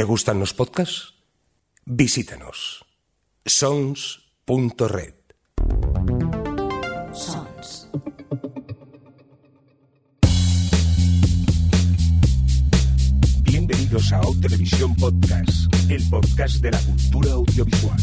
¿Te gustan los podcasts? Visítanos. sons.red. Sons. Bienvenidos a O Televisión Podcast, el podcast de la cultura audiovisual.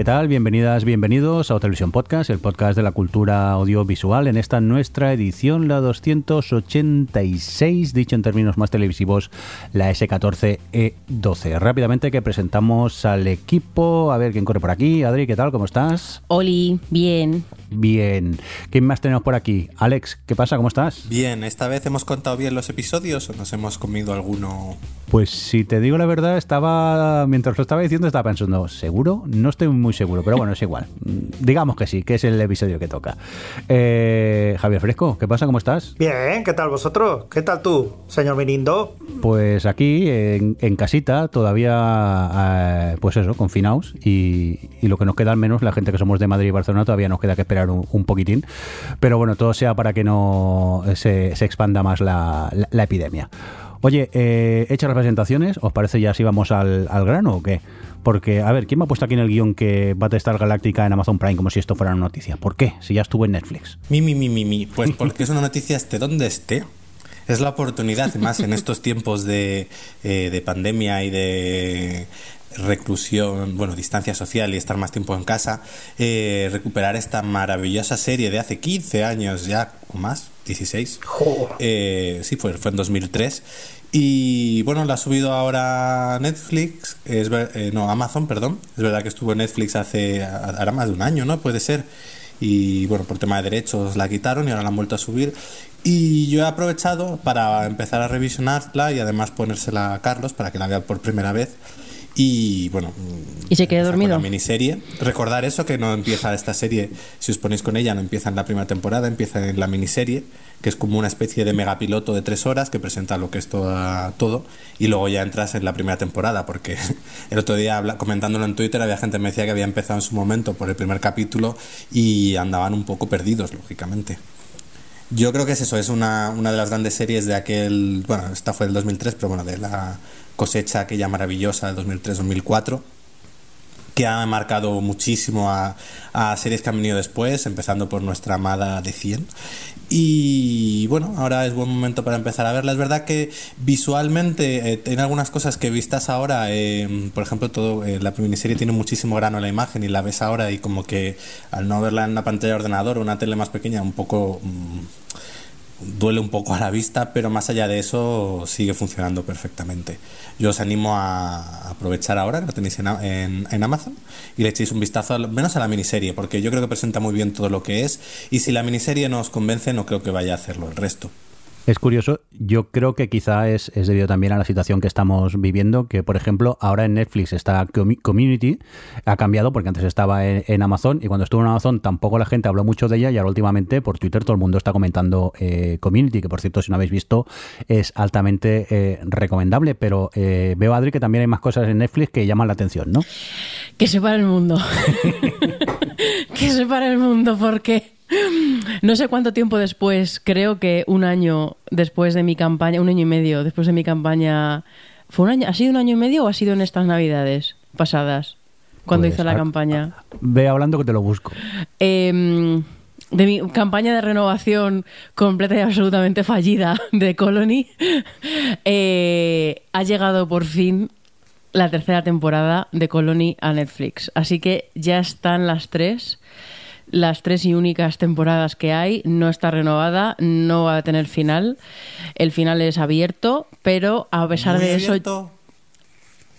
¿Qué tal? Bienvenidas, bienvenidos a Televisión Podcast, el podcast de la cultura audiovisual. En esta nuestra edición, la 286, dicho en términos más televisivos, la S14E12. Rápidamente que presentamos al equipo. A ver quién corre por aquí. Adri, ¿qué tal? ¿Cómo estás? Oli, bien. Bien. ¿Quién más tenemos por aquí? Alex, ¿qué pasa? ¿Cómo estás? Bien, ¿esta vez hemos contado bien los episodios o nos hemos comido alguno? Pues si te digo la verdad, estaba, mientras lo estaba diciendo, estaba pensando, ¿seguro? No estoy muy seguro, pero bueno, es igual. Mm, Digamos que sí, que es el episodio que toca. Eh, Javier Fresco, ¿qué pasa? ¿Cómo estás? Bien, ¿qué tal vosotros? ¿Qué tal tú, señor Mirindo? Pues aquí, en, en casita, todavía, eh, pues eso, confinados. Y, y lo que nos queda, al menos la gente que somos de Madrid y Barcelona, todavía nos queda que esperar un, un poquitín. Pero bueno, todo sea para que no se, se expanda más la, la- la epidemia. Oye, eh, hechas las presentaciones, ¿os parece ya si vamos al, al grano o qué? Porque, a ver, ¿quién me ha puesto aquí en el guion que Battlestar Galáctica en Amazon Prime como si esto fuera una noticia? ¿Por qué? Si ya estuvo en Netflix. Mi, mi, mi, mi, mi. Pues porque es una noticia esté donde esté. Es la oportunidad, más en estos tiempos de, eh, de pandemia y de reclusión, bueno, distancia social y estar más tiempo en casa, eh, recuperar esta maravillosa serie de hace 15 años ya, o más, 16. Joder. Eh, sí, fue, fue en 2003. Y bueno, la ha subido ahora Netflix, es ver- eh, no, Amazon, perdón. Es verdad que estuvo en Netflix hace, ahora más de un año, ¿no? Puede ser. Y bueno, por tema de derechos la quitaron y ahora la han vuelto a subir. Y yo he aprovechado para empezar a revisionarla y además ponérsela a Carlos para que la vea por primera vez. Y bueno, ¿Y se con dormido? La miniserie. Recordar eso, que no empieza esta serie, si os ponéis con ella, no empieza en la primera temporada, empieza en la miniserie, que es como una especie de megapiloto de tres horas que presenta lo que es toda, todo, y luego ya entras en la primera temporada, porque el otro día habla- comentándolo en Twitter había gente que me decía que había empezado en su momento por el primer capítulo y andaban un poco perdidos, lógicamente. Yo creo que es eso, es una, una de las grandes series de aquel, bueno, esta fue del 2003, pero bueno, de la cosecha aquella maravillosa del 2003-2004, que ha marcado muchísimo a, series que han venido después, empezando por nuestra amada de 100. Y bueno, ahora es buen momento para empezar a verla. Es verdad que visualmente eh, tiene algunas cosas que vistas ahora, eh, por ejemplo, todo eh, la miniserie tiene muchísimo grano en la imagen y la ves ahora y como que al no verla en una pantalla de ordenador o una tele más pequeña, un poco mm, duele un poco a la vista, pero más allá de eso sigue funcionando perfectamente. Yo os animo a aprovechar ahora que lo tenéis en, en- en Amazon y le echéis un vistazo al menos a la miniserie, porque yo creo que presenta muy bien todo lo que es y si la miniserie no os convence no creo que vaya a hacerlo el resto. Es curioso, yo creo que quizá es, es debido también a la situación que estamos viviendo, que por ejemplo ahora en Netflix está Community, ha cambiado porque antes estaba en, en Amazon y cuando estuvo en Amazon tampoco la gente habló mucho de ella y ahora últimamente por Twitter todo el mundo está comentando eh, Community, que por cierto si no habéis visto es altamente eh, recomendable, pero eh, veo Adri que también hay más cosas en Netflix que llaman la atención, ¿no? Que se para el mundo. que se para el mundo porque no sé cuánto tiempo después, creo que un año después de mi campaña, un año y medio después de mi campaña, ¿fue un año? ¿Ha sido un año y medio o ha sido en estas navidades pasadas? Cuando Pues, hizo la campaña. Ve hablando que te lo busco. Em, de mi campaña de renovación completa y absolutamente fallida de Colony, eh, ha llegado por fin la tercera temporada de Colony a Netflix. Así que ya están las tres. Las tres y únicas temporadas que hay, no está renovada, no va a tener final. El final es abierto, pero a pesar Muy de eso, abierto.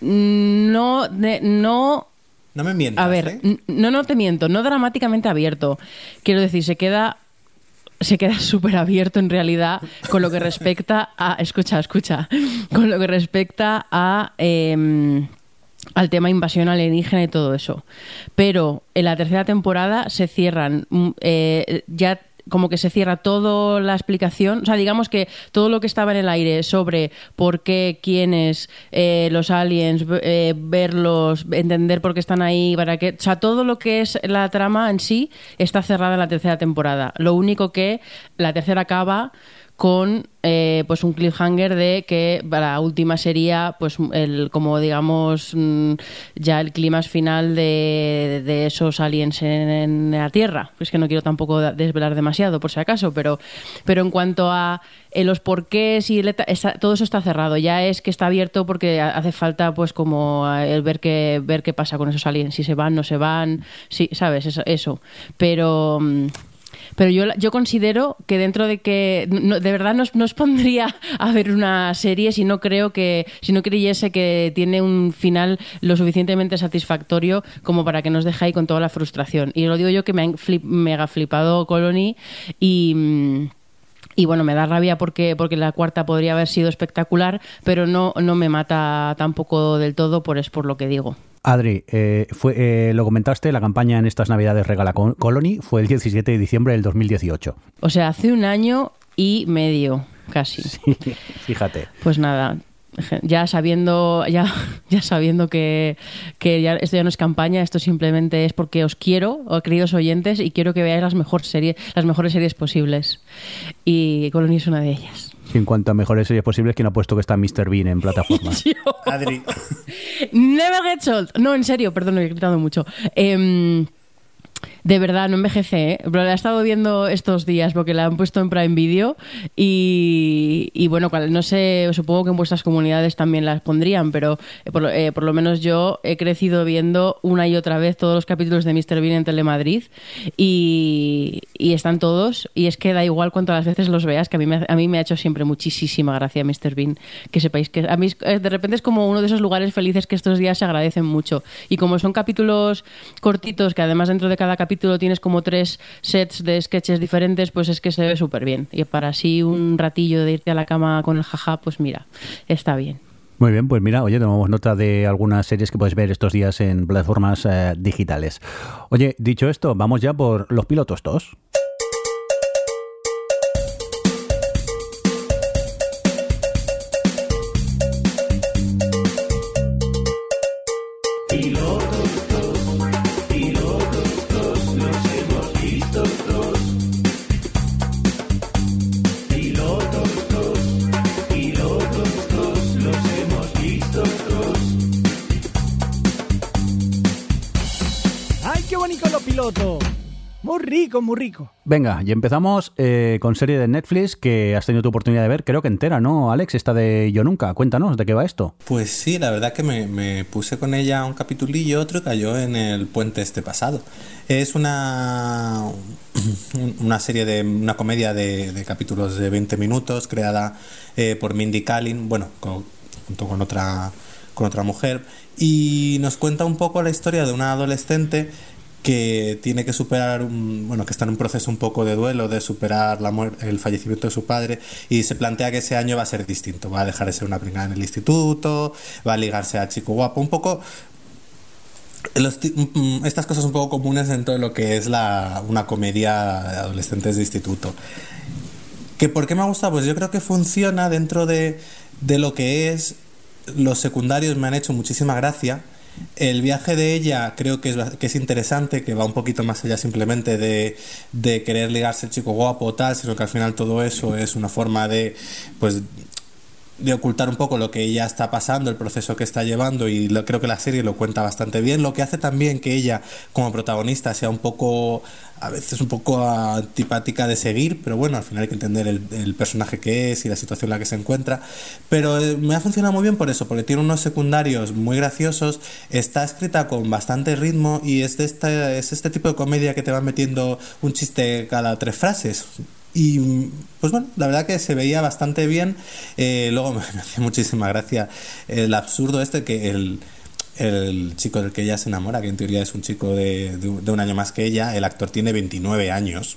no, de- no No me mientas. a ver, ¿eh? no, no te miento, no dramáticamente abierto. Quiero decir, se queda se queda súper abierto en realidad con lo que respecta a... Escucha, escucha. Con lo que respecta a... em, al tema invasión alienígena y todo eso. Pero en la tercera temporada se cierran mm, eh, ya como que se cierra toda la explicación, o sea, digamos que todo lo que estaba en el aire sobre por qué, quiénes, eh, los aliens, eh, verlos, entender por qué están ahí, para qué, o sea, todo lo que es la trama en sí está cerrada en la tercera temporada. Lo único que la tercera acaba con eh, pues un cliffhanger de que la última sería pues el como digamos mm, ya el clima final de, de esos aliens en, la Tierra. Es que no quiero tampoco desvelar demasiado por si acaso pero pero en cuanto a eh, los porqués y el está- todo eso está cerrado. Ya es que está abierto porque ha- hace falta pues como eh, el ver qué ver qué pasa con esos aliens. Si se van no se van. Sí sabes eso, eso. pero mm, pero yo, yo considero que dentro de que de verdad no, os- no os pondría a ver una serie si no creo que si no creyese que tiene un final lo suficientemente satisfactorio como para que nos deje ahí con toda la frustración. Y lo digo yo que me ha flip- mega flipado Colony y mm, y bueno, me da rabia porque, porque la cuarta podría haber sido espectacular, pero no, no me mata tampoco del todo, por es por lo que digo. Adri, eh, fue, eh, lo comentaste, la campaña en estas navidades Regala Col- Colony fue el 17 de diciembre del 2018. O sea, hace un año y medio, casi. Fíjate. Pues nada, ya sabiendo, ya, ya sabiendo que, que ya, esto ya no es campaña, esto simplemente es porque os quiero, oh, queridos oyentes, y quiero que veáis las, mejor serie, las mejores series posibles. Y Colony es una de ellas. En cuanto a mejores series posibles, ¿quién ha puesto que está Mr. Bean en plataformas? Adri, Never get old. No, en serio, perdón, he gritado mucho. Em, de verdad, no envejece, ¿eh? Pero la he estado viendo estos días porque la han puesto en Prime Video y, y bueno, no sé, supongo que en vuestras comunidades también las pondrían, pero eh, eh, por lo menos yo he crecido viendo una y otra vez todos los capítulos de Mr. Bean en Telemadrid y, están todos y es que da igual cuántas veces los veas, que a mí, me, a mí me ha hecho siempre muchísima gracia Mr. Bean, que sepáis que a mí eh, de repente es como uno de esos lugares felices que estos días se agradecen mucho y como son capítulos cortitos, que además dentro de cada capítulo tienes como tres sets de sketches diferentes, pues es que se ve súper bien. Y para así un ratillo de irte a la cama con el jaja, pues mira, está bien. Muy bien, pues mira, oye, tomamos nota de algunas series que puedes ver estos días en plataformas eh, digitales. Oye, dicho esto, vamos ya por los pilotos 2. Rico, muy rico. Venga, y empezamos eh, con serie de Netflix que has tenido tu oportunidad de ver, creo que entera, ¿no, Alex? Esta de Yo Nunca. Cuéntanos, ¿de qué va esto? pues sí, la verdad que me, me puse con ella un capitulillo, otro y cayó en el puente este pasado. Es una, una serie de una comedia de, de capítulos de 20 minutos creada eh, por Mindy Kaling, bueno, con- junto con otra con otra mujer y nos cuenta un poco la historia de una adolescente que tiene que superar un, bueno, que está en un proceso un poco de duelo, de superar la muer- el fallecimiento de su padre y se plantea que ese año va a ser distinto, va a dejar de ser una pringada en el instituto, va a ligarse a chico guapo, un poco ti- mm, estas cosas un poco comunes dentro de lo que es la, una comedia de adolescentes de instituto. ¿Que ¿Por qué me ha gustado? Pues yo creo que funciona dentro de, de lo que es. Los secundarios me han hecho muchísima gracia. El viaje de ella creo que es, que es interesante, que va un poquito más allá simplemente de, de querer ligarse el chico guapo o tal, sino que al final todo eso es una forma de, pues, de ocultar un poco lo que ella está pasando, el proceso que está llevando y creo que la serie lo cuenta bastante bien, lo que hace también que ella como protagonista sea un poco, a veces un poco antipática de seguir, pero bueno, al final hay que entender el, el personaje que es y la situación en la que se encuentra, pero eh, me ha funcionado muy bien por eso, porque tiene unos secundarios muy graciosos, está escrita con bastante ritmo y es, de esta, es este tipo de comedia que te va metiendo un chiste cada tres frases. Y pues bueno, la verdad que se veía bastante bien. Eh, luego me, hacía muchísima gracia el absurdo este que el, el chico del que ella se enamora, que en teoría es un chico de, de un- de un año más que ella, el actor tiene 29 años.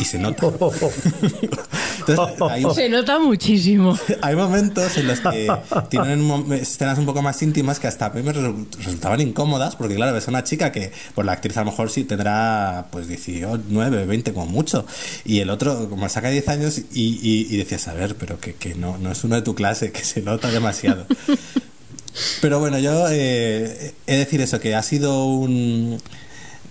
Y se nota. Entonces, hay, Se nota muchísimo. hay momentos en los que tienen escenas un poco más íntimas que hasta a mí me resu- resultaban incómodas, porque claro, ves a una chica que, pues la actriz a lo mejor sí tendrá pues 18, 9, 20 como mucho, y el otro como saca 10 años y, y, y decías, a ver, pero que, que no, no es uno de tu clase, que se nota demasiado. Pero bueno, yo eh, he de decir eso, que ha sido un...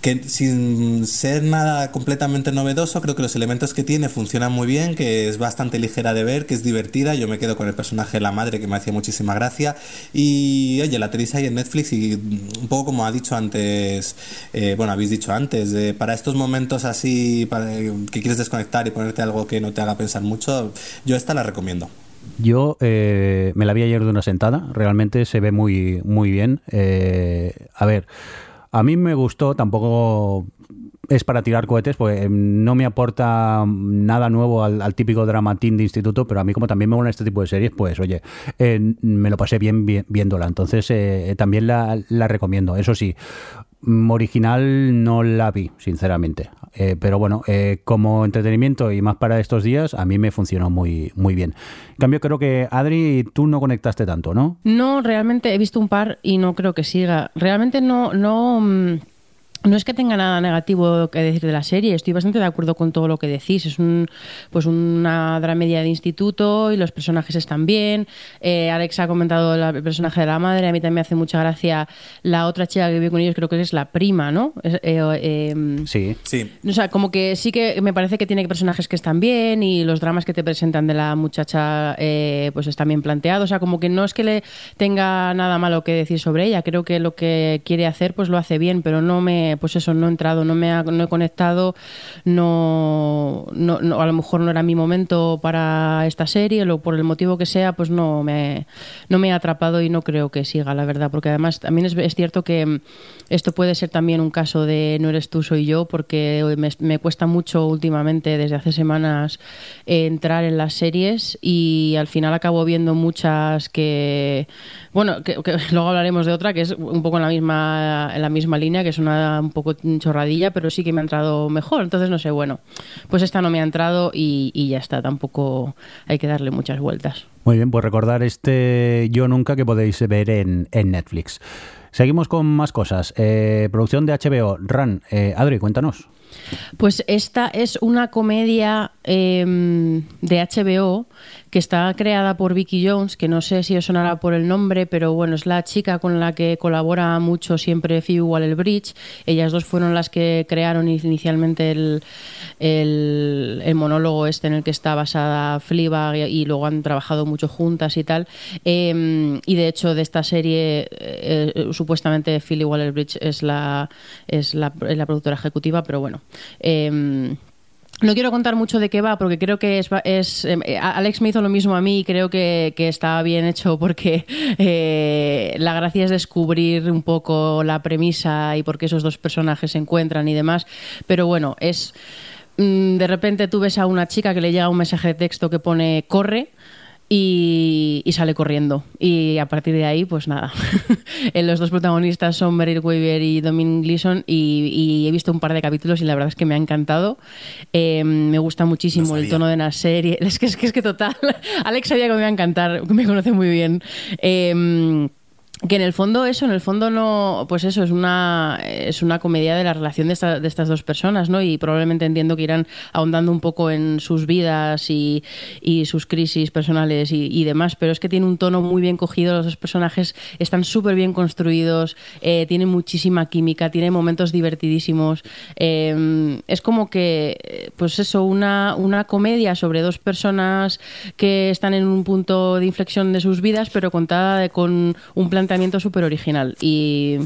que sin ser nada completamente novedoso, creo que los elementos que tiene funcionan muy bien, que es bastante ligera de ver, que es divertida, yo me quedo con el personaje de la madre que me hacía muchísima gracia y oye, la tenéis ahí en Netflix y un poco como ha dicho antes, eh, bueno, habéis dicho antes, para estos momentos así, para, que quieres desconectar y ponerte algo que no te haga pensar mucho, yo esta la recomiendo. Yo eh, me la vi ayer de una sentada, realmente se ve muy, muy bien. Eh, a ver, a mí me gustó, tampoco es para tirar cohetes, pues no me aporta nada nuevo al, típico dramatín de instituto, pero a mí como también me gustan este tipo de series, pues oye, eh, me lo pasé bien, vi- viéndola, entonces eh, también la, la recomiendo. Eso sí, original no la vi, sinceramente. Eh, pero bueno, eh, como entretenimiento y más para estos días, a mí me funcionó muy, muy bien. En cambio, creo que Adri, tú no conectaste tanto, ¿no? No, realmente he visto un par y no creo que siga. Realmente no, no, mm, no es que tenga nada negativo que decir de la serie. Estoy bastante de acuerdo con todo lo que decís. Es un, pues una dramedia de instituto y los personajes están bien. Eh, Alex ha comentado la- el personaje de la madre. A mí también me hace mucha gracia la otra chica que vive con ellos. Creo que es la prima, ¿no? Es- eh, eh, Sí. Sí, o sea, como que sí que me parece que tiene personajes que están bien y los dramas que te presentan de la muchacha eh, pues están bien planteados. O sea, como que no es que le tenga nada malo que decir sobre ella. Creo que lo que quiere hacer pues lo hace bien, pero no me, pues eso, no he entrado, no me ha, no he conectado, no, no, no- a lo mejor no era mi momento para esta serie, o por el motivo que sea, pues no me, no me atrapado y no creo que siga, la verdad, porque además también es, es cierto que mm, esto puede ser también un caso de no eres tú, soy yo, porque me, me cuesta mucho últimamente, desde hace semanas, entrar en las series y al final acabo viendo muchas que, bueno, que, que luego hablaremos de otra que es un poco en la misma, en la misma línea, que es una un poco chorradilla, pero sí que me ha entrado mejor. Entonces, no sé, bueno, pues esta no me ha entrado y, y ya está, tampoco hay que darle muchas vueltas. Muy bien, pues recordar este Yo Nunca que podéis ver en, en Netflix. Seguimos con más cosas. Eh, producción de HBO, Run. Eh, Adri, cuéntanos. Pues esta es una comedia eh, de HBO que está creada por Vicky Jones, que no sé si os sonará por el nombre, pero bueno, es la chica con la que colabora mucho siempre Phoebe Waller-Bridge. Ellas dos fueron las que crearon inicialmente el, el, el monólogo este en el que está basada Fleabag y, luego han trabajado mucho juntas y tal. Eh, y de hecho de esta serie eh, eh, supuestamente Phoebe Waller-Bridge es la, es la, es la productora ejecutiva, pero bueno. Eh, no quiero contar mucho de qué va porque creo que es, es eh, Alex me hizo lo mismo a mí y creo que, que está bien hecho porque eh, la gracia es descubrir un poco la premisa y por qué esos dos personajes se encuentran y demás. Pero bueno, es mm, de repente tú ves a una chica que le llega un mensaje de texto que pone corre y, y sale corriendo. Y a partir de ahí, pues nada. Los dos protagonistas son Meryl Weaver y Dominic Gleeson y, y he visto un par de capítulos y la verdad es que me ha encantado. Eh, me gusta muchísimo No el tono de la serie. Es que es que, es que total. Alex sabía que me iba a encantar, me conoce muy bien. Eh, que en el fondo eso, en el fondo no, pues eso es una es una comedia de la relación de, esta- de estas dos personas, ¿no? Y probablemente entiendo que irán ahondando un poco en sus vidas y, y sus crisis personales y, demás, pero es que tiene un tono muy bien cogido, los dos personajes están súper bien construidos, eh, tienen muchísima química, tienen momentos divertidísimos, eh, es como que, pues eso, una, una comedia sobre dos personas que están en un punto de inflexión de sus vidas, pero contada con un planteamiento súper original. Y,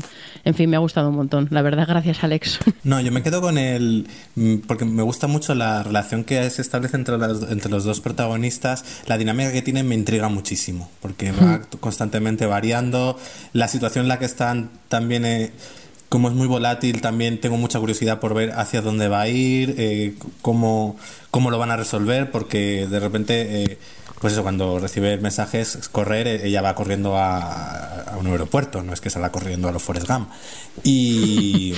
en fin, me ha gustado un montón. La verdad, gracias, Alex. No, yo me quedo con el. mm, Porque me gusta mucho la relación que se establece entre, las- entre los dos protagonistas. La dinámica que tienen me intriga muchísimo. Porque va constantemente variando. La situación en la que están también. eh, como es muy volátil, también tengo mucha curiosidad por ver hacia dónde va a ir, eh, cómo, cómo lo van a resolver, porque de repente, eh, pues eso, cuando recibe mensajes, correr, eh, ella va corriendo a, a un aeropuerto, no es que salga corriendo a los Forrest Gump. Y,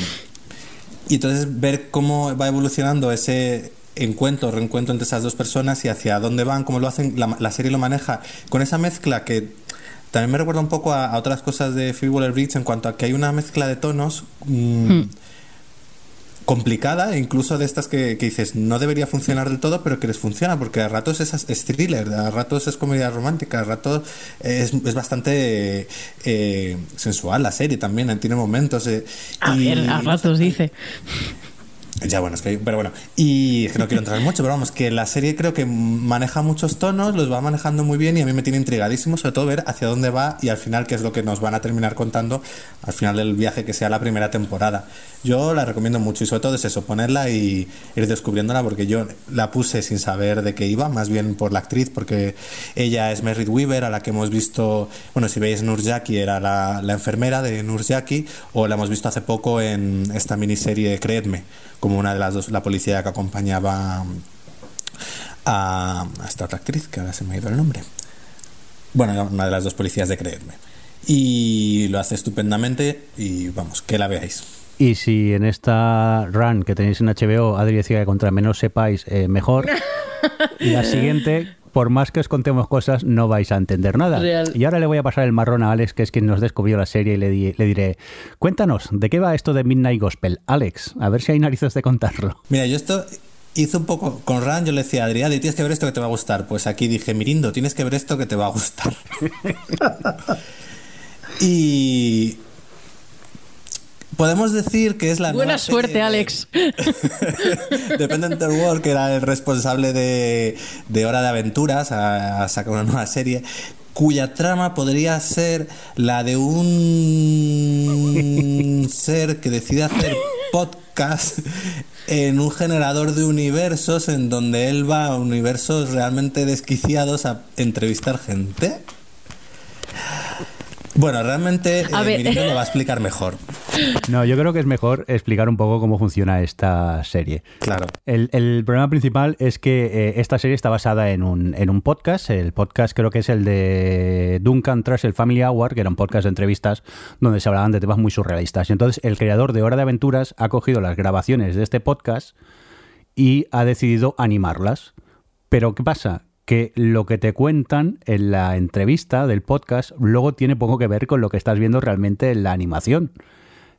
y entonces ver cómo va evolucionando ese, encuentro, reencuentro entre esas dos personas y hacia dónde van, cómo lo hacen, la, la serie lo maneja con esa mezcla que también me recuerda un poco a, a otras cosas de Phoebe Waller-Bridge en cuanto a que hay una mezcla de tonos mm, complicada, incluso de estas que, que dices no debería funcionar del todo, pero que les funciona, porque a ratos es, es thriller, a ratos es comedia romántica, a ratos es, es bastante eh, sensual la serie también, tiene momentos. eh, A y- ver, a ratos dice. Ya, bueno, es que, pero bueno, y es que no quiero entrar mucho, pero vamos, que la serie creo que maneja muchos tonos, los va manejando muy bien y a mí me tiene intrigadísimo, sobre todo ver hacia dónde va y al final qué es lo que nos van a terminar contando al final del viaje que sea la primera temporada. Yo la recomiendo mucho y sobre todo es eso, ponerla y ir descubriéndola porque yo la puse sin saber de qué iba, más bien por la actriz, porque ella es Merritt Weaver, a la que hemos visto, bueno, si veis Nurjaki era la, la enfermera de Nurjaki, o la hemos visto hace poco en esta miniserie Creedme, como una de las dos, la policía que acompañaba a, a esta otra actriz, que ahora se me ha ido el nombre. Bueno, una de las dos policías de Creedme. Y lo hace estupendamente y vamos, que la veáis. Y si en esta run que tenéis en HBO, Adri decía que contra menos sepáis, eh, mejor, la siguiente, por más que os contemos cosas, no vais a entender nada. Real. Y ahora le voy a pasar el marrón a Alex, que es quien nos descubrió la serie, y le, di- le diré, cuéntanos, ¿de qué va esto de Midnight Gospel? Alex, a ver si hay narices de contarlo. Mira, yo esto hice un poco con Ran, yo le decía a Adrián, tienes que ver esto que te va a gustar. Pues aquí dije, Mirindo, tienes que ver esto que te va a gustar. y podemos decir que es la Buena nueva suerte, de- Alex. Dependent World, que era el responsable de, de Hora de Aventuras, a, a sacar una nueva serie, cuya trama podría ser la de un ser que decide hacer podcast en un generador de universos en donde él va a universos realmente desquiciados a entrevistar gente. Bueno, realmente A eh, lo va a explicar mejor. No, yo creo que es mejor explicar un poco cómo funciona esta serie. Claro. El, el problema principal es que eh, esta serie está basada en un, en un podcast. El podcast creo que es el de Duncan Truss, el Family Hour, que era un podcast de entrevistas donde se hablaban de temas muy surrealistas. Y entonces el creador de Hora de Aventuras ha cogido las grabaciones de este podcast y ha decidido animarlas. Pero ¿qué pasa? Que lo que te cuentan en la entrevista del podcast luego tiene poco que ver con lo que estás viendo realmente en la animación.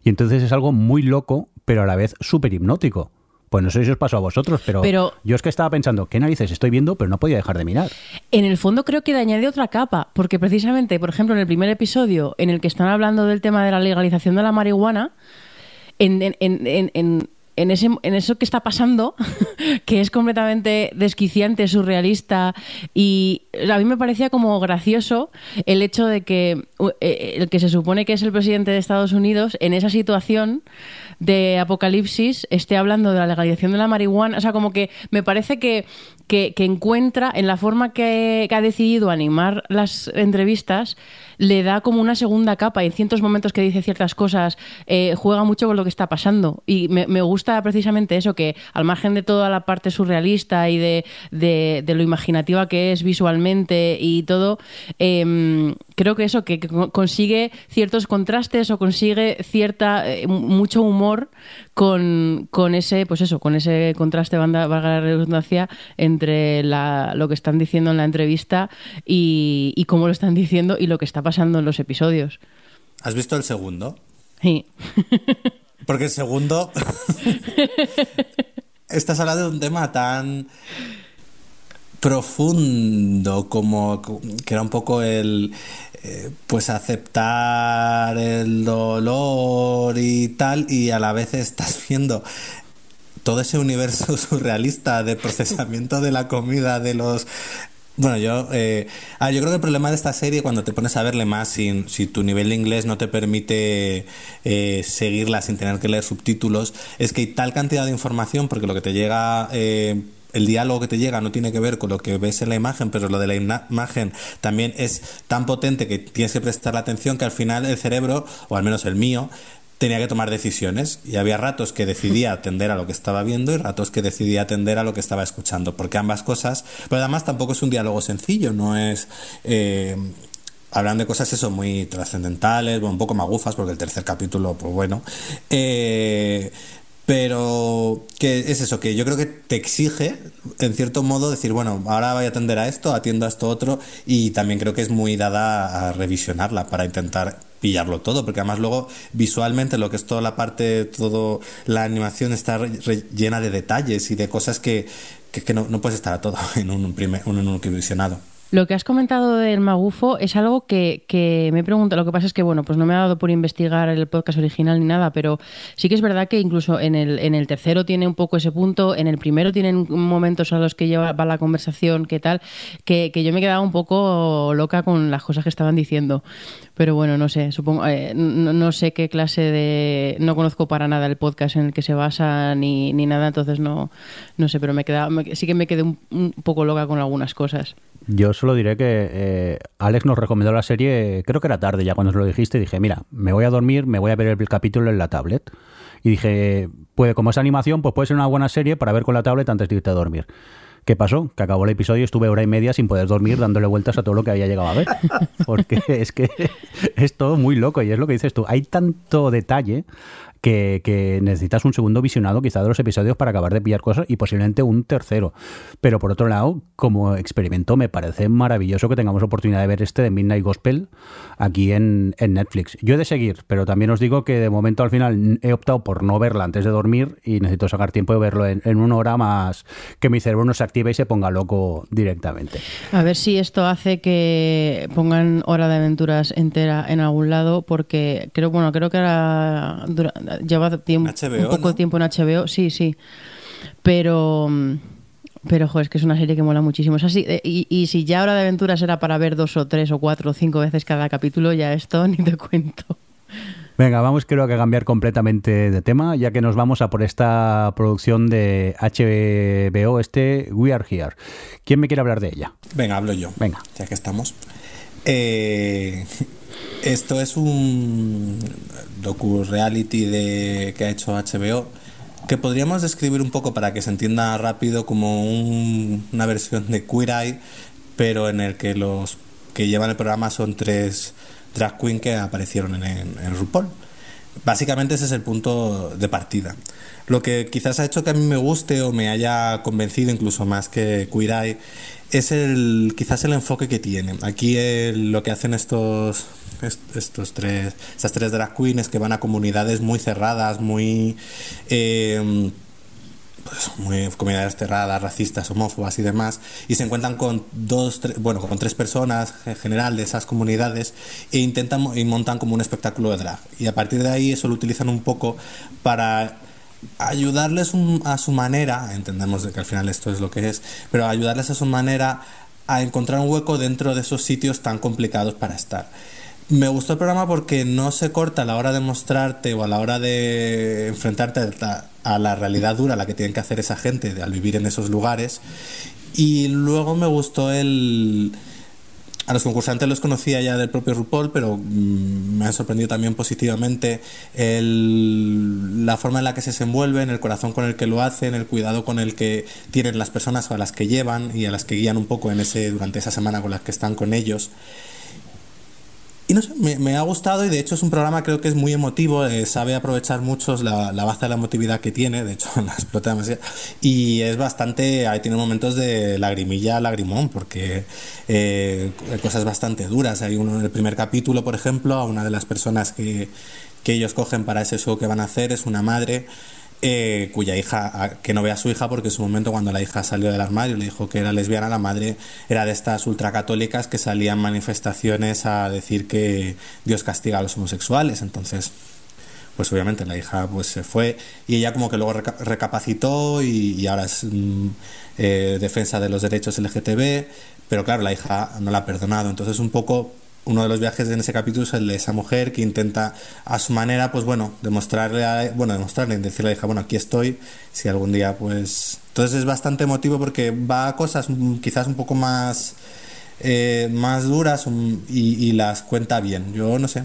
Y entonces es algo muy loco, pero a la vez súper hipnótico. Pues no sé si os pasó a vosotros, pero, Pero- yo es que estaba pensando, ¿qué narices estoy viendo? Pero no podía dejar de mirar. En el fondo creo que le añade otra capa, porque precisamente, por ejemplo, en el primer episodio en el que están hablando del tema de la legalización de la marihuana, en, en- en- en- en- ese, en eso que está pasando, que es completamente desquiciante, surrealista, y a mí me parecía como gracioso el hecho de que eh, el que se supone que es el presidente de Estados Unidos, en esa situación de apocalipsis, esté hablando de la legalización de la marihuana. O sea, como que me parece que, que, encuentra en la forma que, ha decidido animar las entrevistas, le da como una segunda capa. Y en ciertos momentos que dice ciertas cosas eh, juega mucho con lo que está pasando. Y me, gusta precisamente eso que al margen de toda la parte surrealista y de, de- de lo imaginativa que es visualmente y todo em, creo que eso que, que co- consigue ciertos contrastes o consigue cierta eh, mucho humor con, con ese pues eso con ese contraste banda- valga la redundancia entre la- lo que están diciendo en la entrevista y, y cómo lo están diciendo y lo que está pasando en los episodios ¿Has visto el segundo? sí Porque el segundo. Estás hablando de un tema tan profundo como que era un poco el eh, pues aceptar el dolor y tal y a la vez estás viendo todo ese universo surrealista de procesamiento de la comida de los bueno, yo, eh, ah, yo creo que el problema de esta serie, cuando te pones a verle más, sin, si tu nivel de inglés no te permite eh, seguirla sin tener que leer subtítulos, es que hay tal cantidad de información, porque lo que te llega, eh, el diálogo que te llega no tiene que ver con lo que ves en la imagen, pero lo de la ima- imagen también es tan potente que tienes que prestar la atención que al final el cerebro, o al menos el mío, tenía que tomar decisiones y había ratos que decidía atender a lo que estaba viendo y ratos que decidía atender a lo que estaba escuchando, porque ambas cosas, pero además tampoco es un diálogo sencillo, no es... eh, hablan de cosas eso muy trascendentales, un poco magufas, porque el tercer capítulo, pues bueno. eh, pero que es eso, que yo creo que te exige, en cierto modo, decir, bueno, ahora voy a atender a esto, atiendo a esto otro, y también creo que es muy dada a revisionarla para intentar pillarlo todo, porque además luego visualmente lo que es toda la parte, toda la animación está llena de detalles y de cosas que, que, no, no, puedes estar a todo en un, primer, en un visionado. Lo que has comentado del magufo es algo que, que, me he preguntado. Lo que pasa es que, bueno, pues no me ha dado por investigar el podcast original ni nada, pero sí que es verdad que incluso en el, en el tercero tiene un poco ese punto, en el primero tienen momentos a los que lleva va la conversación, qué tal, que, que yo me he quedado un poco loca con las cosas que estaban diciendo. Pero bueno, no sé, supongo, eh, no, sé qué clase de. No conozco para nada el podcast en el que se basa ni, ni nada, entonces no, no sé, pero me queda, sí que me quedé un poco loca con algunas cosas. Yo solo diré que eh, Alex nos recomendó la serie, creo que era tarde ya cuando se lo dijiste, dije, mira, me voy a dormir, me voy a ver el capítulo en la tablet. Y dije, puede, como es animación, pues puede ser una buena serie para ver con la tablet antes de irte a dormir. ¿Qué pasó? Que acabó el episodio y estuve hora y media sin poder dormir dándole vueltas a todo lo que había llegado a ver. Porque es que es todo muy loco y es lo que dices tú. Hay tanto detalle que, necesitas un segundo visionado quizá de los episodios para acabar de pillar cosas y posiblemente un tercero. Pero por otro lado, como experimento, me parece maravilloso que tengamos oportunidad de ver este de Midnight Gospel aquí en, Netflix. Yo he de seguir, pero también os digo que de momento al final he optado por no verla antes de dormir y necesito sacar tiempo de verlo en, en una hora más que mi cerebro no se active y se ponga loco directamente. A ver si esto hace que pongan Hora de Aventuras entera en algún lado, porque creo, bueno, creo que ahora lleva tiempo, un poco tiempo en HBO, sí, sí. Pero, pero, joder, es que es una serie que mola muchísimo. Es así, eh, y, y, si ya Hora de Aventuras era para ver dos o tres o cuatro o cinco veces cada capítulo, ya esto ni te cuento. Venga, vamos creo que a cambiar completamente de tema, ya que nos vamos a por esta producción de HBO, este We Are Here. ¿Quién me quiere hablar de ella? Venga, hablo yo. Venga. Ya que estamos. Eh, esto es un docu-reality de, que ha hecho HBO que podríamos describir un poco para que se entienda rápido como una versión de Queer Eye, pero en el que los que llevan el programa son tres drag queens que aparecieron en, RuPaul. Básicamente ese es el punto de partida. Lo que quizás ha hecho que a mí me guste o me haya convencido incluso más que Queer Eye es el quizás el enfoque que tiene. Aquí lo que hacen estos estos tres estas tres drag queens que van a comunidades muy cerradas, muy em, pues, muy comunidades cerradas, racistas, homófobas y demás, y se encuentran con dos, bueno, con tres personas en general de esas comunidades e intentan y montan como un espectáculo de drag. Y a partir de ahí eso lo utilizan un poco para ayudarles a su manera, entendemos que al final esto es lo que es, pero ayudarles a su manera a encontrar un hueco dentro de esos sitios tan complicados para estar. Me gustó el programa porque no se corta a la hora de mostrarte o a la hora de enfrentarte a la realidad dura a la que tienen que hacer esa gente al vivir en esos lugares. Y luego me gustó el, a los concursantes los conocía ya del propio RuPaul, pero mm, me ha sorprendido también positivamente el, la forma en la que se desenvuelven, el corazón con el que lo hacen, el cuidado con el que tienen las personas a las que llevan y a las que guían un poco en ese, durante esa semana con las que están con ellos. Y me, ha gustado y de hecho es un programa creo que es muy emotivo, eh, sabe aprovechar mucho la, la, base de la emotividad que tiene, de hecho la explota demasiado, y es bastante, ahí tiene momentos de lagrimilla, lagrimón, porque eh, cosas bastante duras. Hay uno en el primer capítulo, por ejemplo, a una de las personas que, que ellos cogen para ese show que van a hacer es una madre eh, cuya hija, que no ve a su hija porque en su momento cuando la hija salió del armario le dijo que era lesbiana, la madre era de estas ultracatólicas que salían manifestaciones a decir que Dios castiga a los homosexuales, entonces pues obviamente la hija pues se fue y ella como que luego recapacitó y, ahora es mm, eh, defensa de los derechos LGTB, pero claro, la hija no la ha perdonado, entonces un poco uno de los viajes en ese capítulo es el de esa mujer que intenta a su manera, pues bueno, demostrarle, bueno, demostrarle, decirle a la hija, bueno, aquí estoy, si algún día, pues... Entonces es bastante emotivo porque va a cosas quizás un poco más... Eh, más duras y, las cuenta bien. Yo no sé,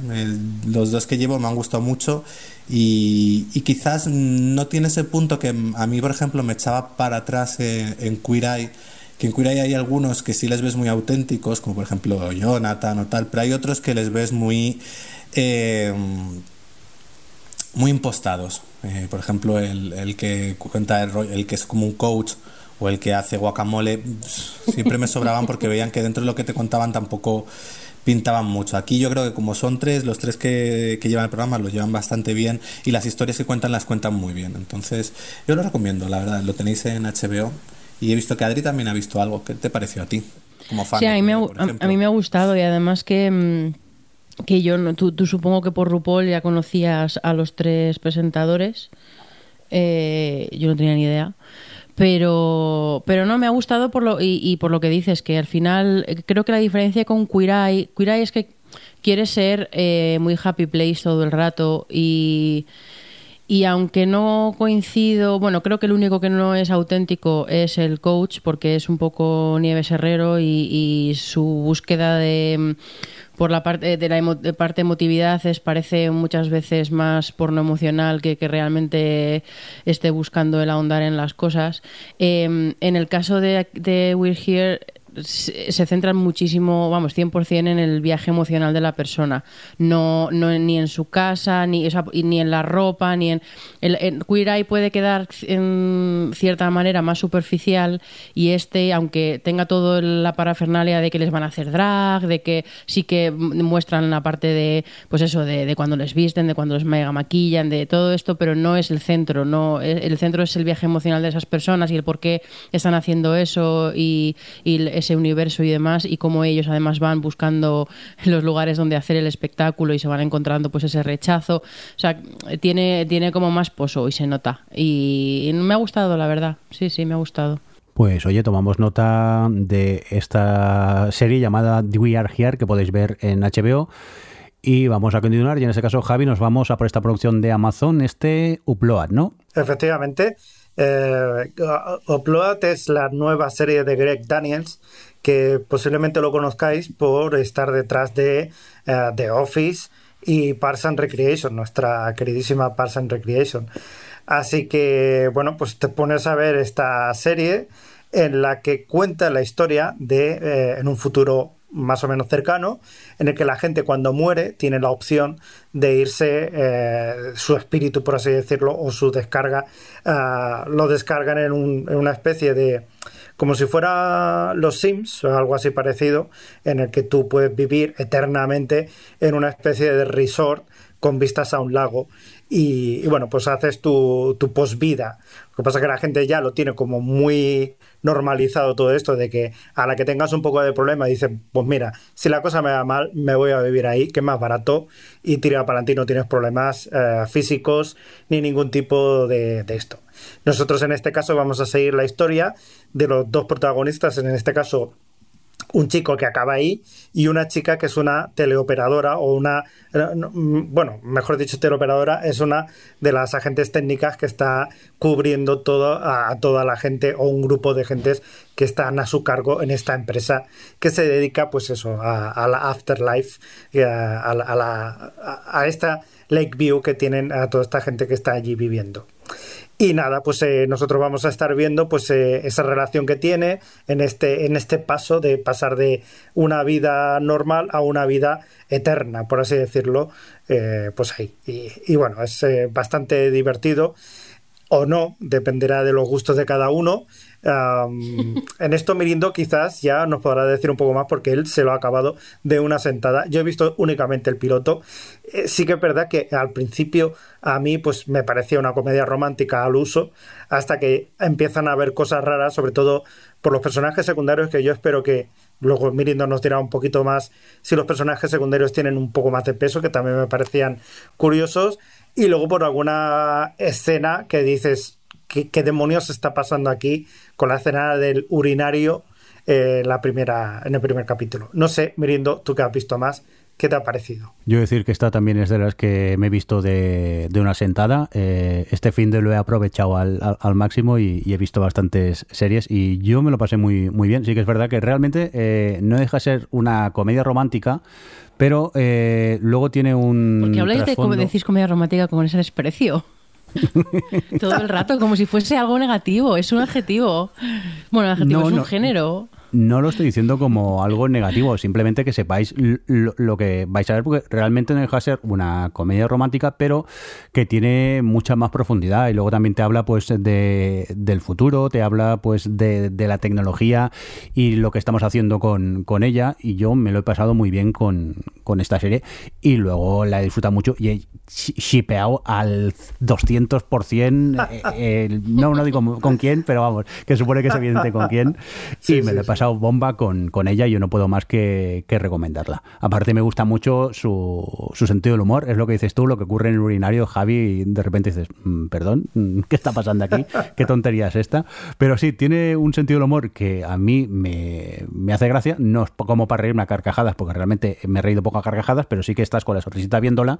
los dos que llevo me han gustado mucho y, quizás no tiene ese punto que a mí, por ejemplo, me echaba para atrás en, en Eye, que en Queer hay algunos que sí les ves muy auténticos, como por ejemplo Jonathan o tal, pero hay otros que les ves muy... Eh, muy impostados. Eh, por ejemplo, el, el que cuenta el, el que es como un coach o el que hace guacamole, siempre me sobraban porque veían que dentro de lo que te contaban tampoco pintaban mucho. Aquí yo creo que como son tres, los tres que, que llevan el programa los llevan bastante bien y las historias que cuentan las cuentan muy bien. Entonces, yo lo recomiendo, la verdad, lo tenéis en HBO y he visto que Adri también ha visto algo. ¿Qué te pareció a ti? Como fan. Sí, a mí, me ha, a- mí me gustado y además que, mm, que yo, no- tú, tú supongo que por RuPaul ya conocías a los tres presentadores. Eh, yo no tenía ni idea. Pero, pero no, me ha gustado por lo, y, y por lo que dices, que al final eh, creo que la diferencia con Queer Eye, Queer Eye es que quiere ser eh, muy happy place todo el rato y, y aunque no coincido, bueno, creo que el único que no es auténtico es el coach, porque es un poco Nieves Herrero y, su búsqueda de mm, por la parte de la emo- de parte emotividad es parece muchas veces más porno emocional que, realmente esté buscando el ahondar en las cosas. Eh, en el caso de, de We're Here se centran muchísimo, vamos, 100% en el viaje emocional de la persona. No, no ni en su casa, ni, o sea, ni en la ropa, ni en... El, en Queer Eye puede quedar en cierta manera más superficial y este, aunque tenga todo la parafernalia de que les van a hacer drag, de que sí que muestran la parte de, pues eso, de, de cuando les visten, de cuando les mega maquillan, de todo esto, pero no es el centro, no el el centro es el viaje emocional de esas personas y el por qué están haciendo eso y, y ese universo y demás y cómo ellos además van buscando los lugares donde hacer el espectáculo y se van encontrando pues ese rechazo, o sea, tiene tiene como más pozo y se nota. Y me ha gustado la verdad, sí, sí, me ha gustado. Pues oye, tomamos nota de esta serie llamada We Are Here que podéis ver en HBO y vamos a continuar y en este caso Javi nos vamos a por esta producción de Amazon, este Upload, ¿no? Efectivamente, eh, Upload es la nueva serie de Greg Daniels, que posiblemente lo conozcáis por estar detrás de eh, The Office y Parks and Recreation, nuestra queridísima Parks and Recreation. Así que, bueno, pues te pones a ver esta serie en la que cuenta la historia de, eh, en un futuro más o menos cercano, en el que la gente cuando muere tiene la opción de irse, eh, su espíritu, por así decirlo, o su descarga, ah, lo descargan en, un- en una especie de, como si fuera los Sims o algo así parecido, en el que tú puedes vivir eternamente en una especie de resort con vistas a un lago y, y bueno, pues haces tu, tu posvida. Lo que pasa es que la gente ya lo tiene como muy normalizado todo esto de que a la que tengas un poco de problema dices, pues mira, si la cosa me va mal, me voy a vivir ahí, que es más barato y tira para y no tienes problemas eh, físicos ni ningún tipo de esto. Nosotros en este caso vamos a seguir la historia de los dos protagonistas, en este caso un chico que acaba ahí y una chica que es una teleoperadora o una, eh, mm, bueno, mejor dicho, teleoperadora es una de las agentes técnicas que está cubriendo todo a, toda la gente o un grupo de gentes que están a su cargo en esta empresa que se dedica, pues eso, a, la afterlife, y a, a la- esta Lakeview que tienen a toda esta gente que está allí viviendo. Y nada, pues eh, nosotros vamos a estar viendo pues eh, esa relación que tiene en este, en este paso de pasar de una vida normal a una vida eterna, por así decirlo, eh, pues ahí. Y, bueno, es bastante divertido o no, dependerá de los gustos de cada uno. En esto Mirindo quizás ya nos podrá decir un poco más porque él se lo ha acabado de una sentada. Yo he visto únicamente el piloto. Eh, sí que es verdad que al principio a mí pues me parecía una comedia romántica al uso hasta que empiezan a haber cosas raras, sobre todo por los personajes secundarios que yo espero que luego Mirindo nos dirá un poquito más si los personajes secundarios tienen un poco más de peso que también me parecían curiosos y luego por alguna escena que dices ¿qué, qué demonios está pasando aquí con la escena del urinario eh, en la primera, en el primer capítulo. No sé, Mirindo, tú que has visto más, ¿qué te ha parecido? Yo decir que esta también es de las que me he visto de, de una sentada. Eh, este fin de lo he aprovechado al, al- al máximo y, y he visto bastantes series y yo me lo pasé muy, muy bien. Sí que es verdad que realmente eh, no deja de ser una comedia romántica, pero eh, luego tiene un. Porque habláis de como decís comedia romántica con ese desprecio. Todo el rato, como si fuese algo negativo. Es un adjetivo. Bueno, adjetivo No, es un no. género. No lo estoy diciendo como algo negativo, simplemente que sepáis lo, lo que vais a ver, porque realmente no deja de ser una comedia romántica, pero que tiene mucha más profundidad. Y luego también te habla pues de, del futuro, te habla pues de, de la tecnología y lo que estamos haciendo con, con ella. Y yo me lo he pasado muy bien con, con esta serie. Y luego la he disfrutado mucho y he shipeado al 200%. eh, eh, no, no digo con quién, pero vamos, que supone que es evidente con quién. Sí, y me sí, lo he sí. Pasado bomba con, con ella y yo no puedo más que, que recomendarla. Aparte me gusta mucho su, su sentido del humor, es lo que dices tú, lo que ocurre en el urinario, Javi, y de repente dices, "Mm, perdón, mm, ¿qué está pasando aquí? ¿Qué tontería es esta? Pero sí, tiene un sentido del humor que a mí me, me hace gracia, no es como para reírme a carcajadas, porque realmente me he reído poco a carcajadas, pero sí que estás con la sonrisita viéndola.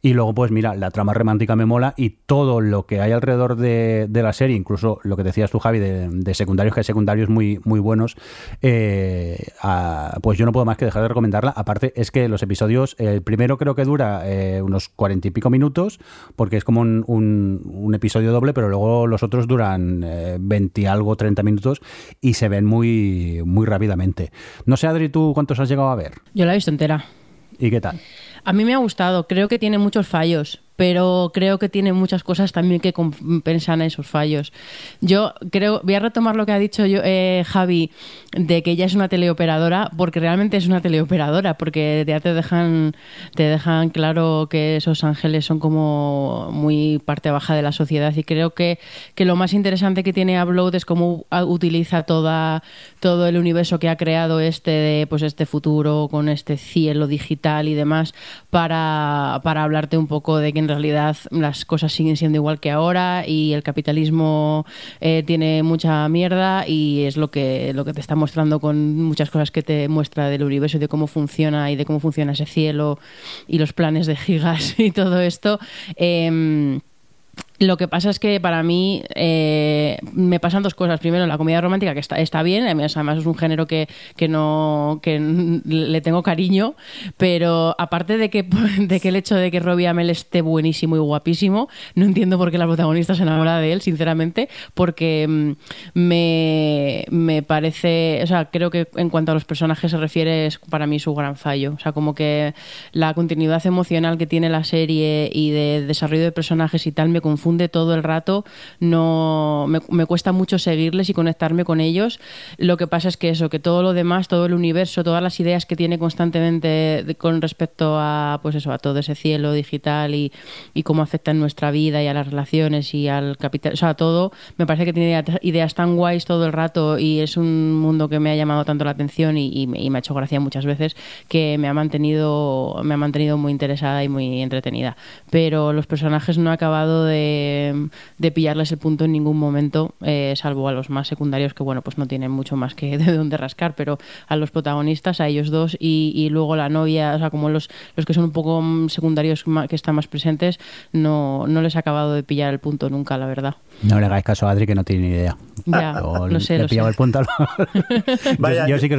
Y luego, pues mira, la trama romántica me mola y todo lo que hay alrededor de, de la serie, incluso lo que decías tú, Javi, de, de secundarios, que hay secundarios muy, muy buenos, eh, a- pues yo no puedo más que dejar de recomendarla. Aparte, es que los episodios, el primero creo que dura eh, unos cuarenta y pico minutos, porque es como un, un- un episodio doble, pero luego los otros duran eh, 20 y algo, 30 minutos y se ven muy, muy rápidamente. No sé, Adri, ¿tú cuántos has llegado a ver? Yo la he visto entera. ¿Y qué tal? A mí me ha gustado, creo que tiene muchos fallos, pero creo que tiene muchas cosas también que compensan esos fallos. Yo creo, voy a retomar lo que ha dicho yo, eh, Javi, de que ella es una teleoperadora, porque realmente es una teleoperadora, porque ya te dejan, te dejan claro que esos ángeles son como muy parte baja de la sociedad y creo que, que lo más interesante que tiene Upload es cómo a- utiliza toda, todo el universo que ha creado este de pues este futuro con este cielo digital y demás para, para hablarte un poco de que en realidad las cosas siguen siendo igual que ahora y el capitalismo eh, tiene mucha mierda y es lo que, lo que te está mostrando con muchas cosas que te muestra del universo y de cómo funciona y de cómo funciona ese cielo y los planes de gigas y todo esto. Em, lo que pasa es que para mí eh, me pasan dos cosas. Primero, la comedia romántica, que está, está bien, además es un género que, que no que le tengo cariño, pero aparte de que, de que el hecho de que Robbie Amell esté buenísimo y guapísimo, no entiendo por qué la protagonista se enamora de él, sinceramente, porque mm, me, me parece, o sea, creo que en cuanto a los personajes se refiere, es para mí su gran fallo. O sea, como que la continuidad emocional que tiene la serie y de desarrollo de personajes y tal me confunde todo el rato. No me, cuesta mucho seguirles y conectarme con ellos. Lo que pasa es que eso, que todo lo demás, todo el universo, todas las ideas que tiene constantemente con respecto a pues eso, a todo ese cielo digital y, y cómo afecta en nuestra vida y a las relaciones y al capital, o sea, todo, me parece que tiene idea- ideas tan guays todo el rato y es un mundo que me ha llamado tanto la atención y, me, ha hecho gracia muchas veces que me ha mantenido me ha mantenido muy interesada y muy entretenida. Pero los personajes no he acabado de, de pillarles el punto en ningún momento, eh, salvo a los más secundarios que bueno, pues no tienen mucho más que de dónde rascar, pero a los protagonistas, a ellos dos y, y luego la novia, o sea, como los, los que son un poco mm, secundarios que están más presentes, no, no les he acabado de pillar el punto nunca, la verdad. No le hagáis caso a Adri que no tiene ni idea. Ya, Yo lo sé, le he lo pillado sé. el punto. Vaya, yo yo- sí que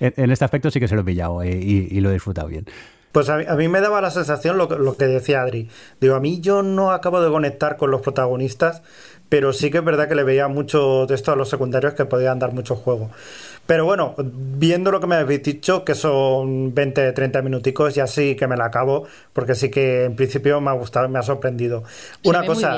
en, en este aspecto sí que se lo he pillado eh, y, y lo he disfrutado bien. Pues a mí, a mí me daba la sensación lo, que- lo que decía Adri. Digo, a mí yo no acabo de conectar con los protagonistas, pero sí que es verdad que le veía mucho de esto a los secundarios que podían dar mucho juego. Pero bueno, viendo lo que me habéis dicho, que son 20, 30 minuticos, ya sí que me la acabo, porque sí que en principio me ha gustado, me ha sorprendido. Se Una cosa,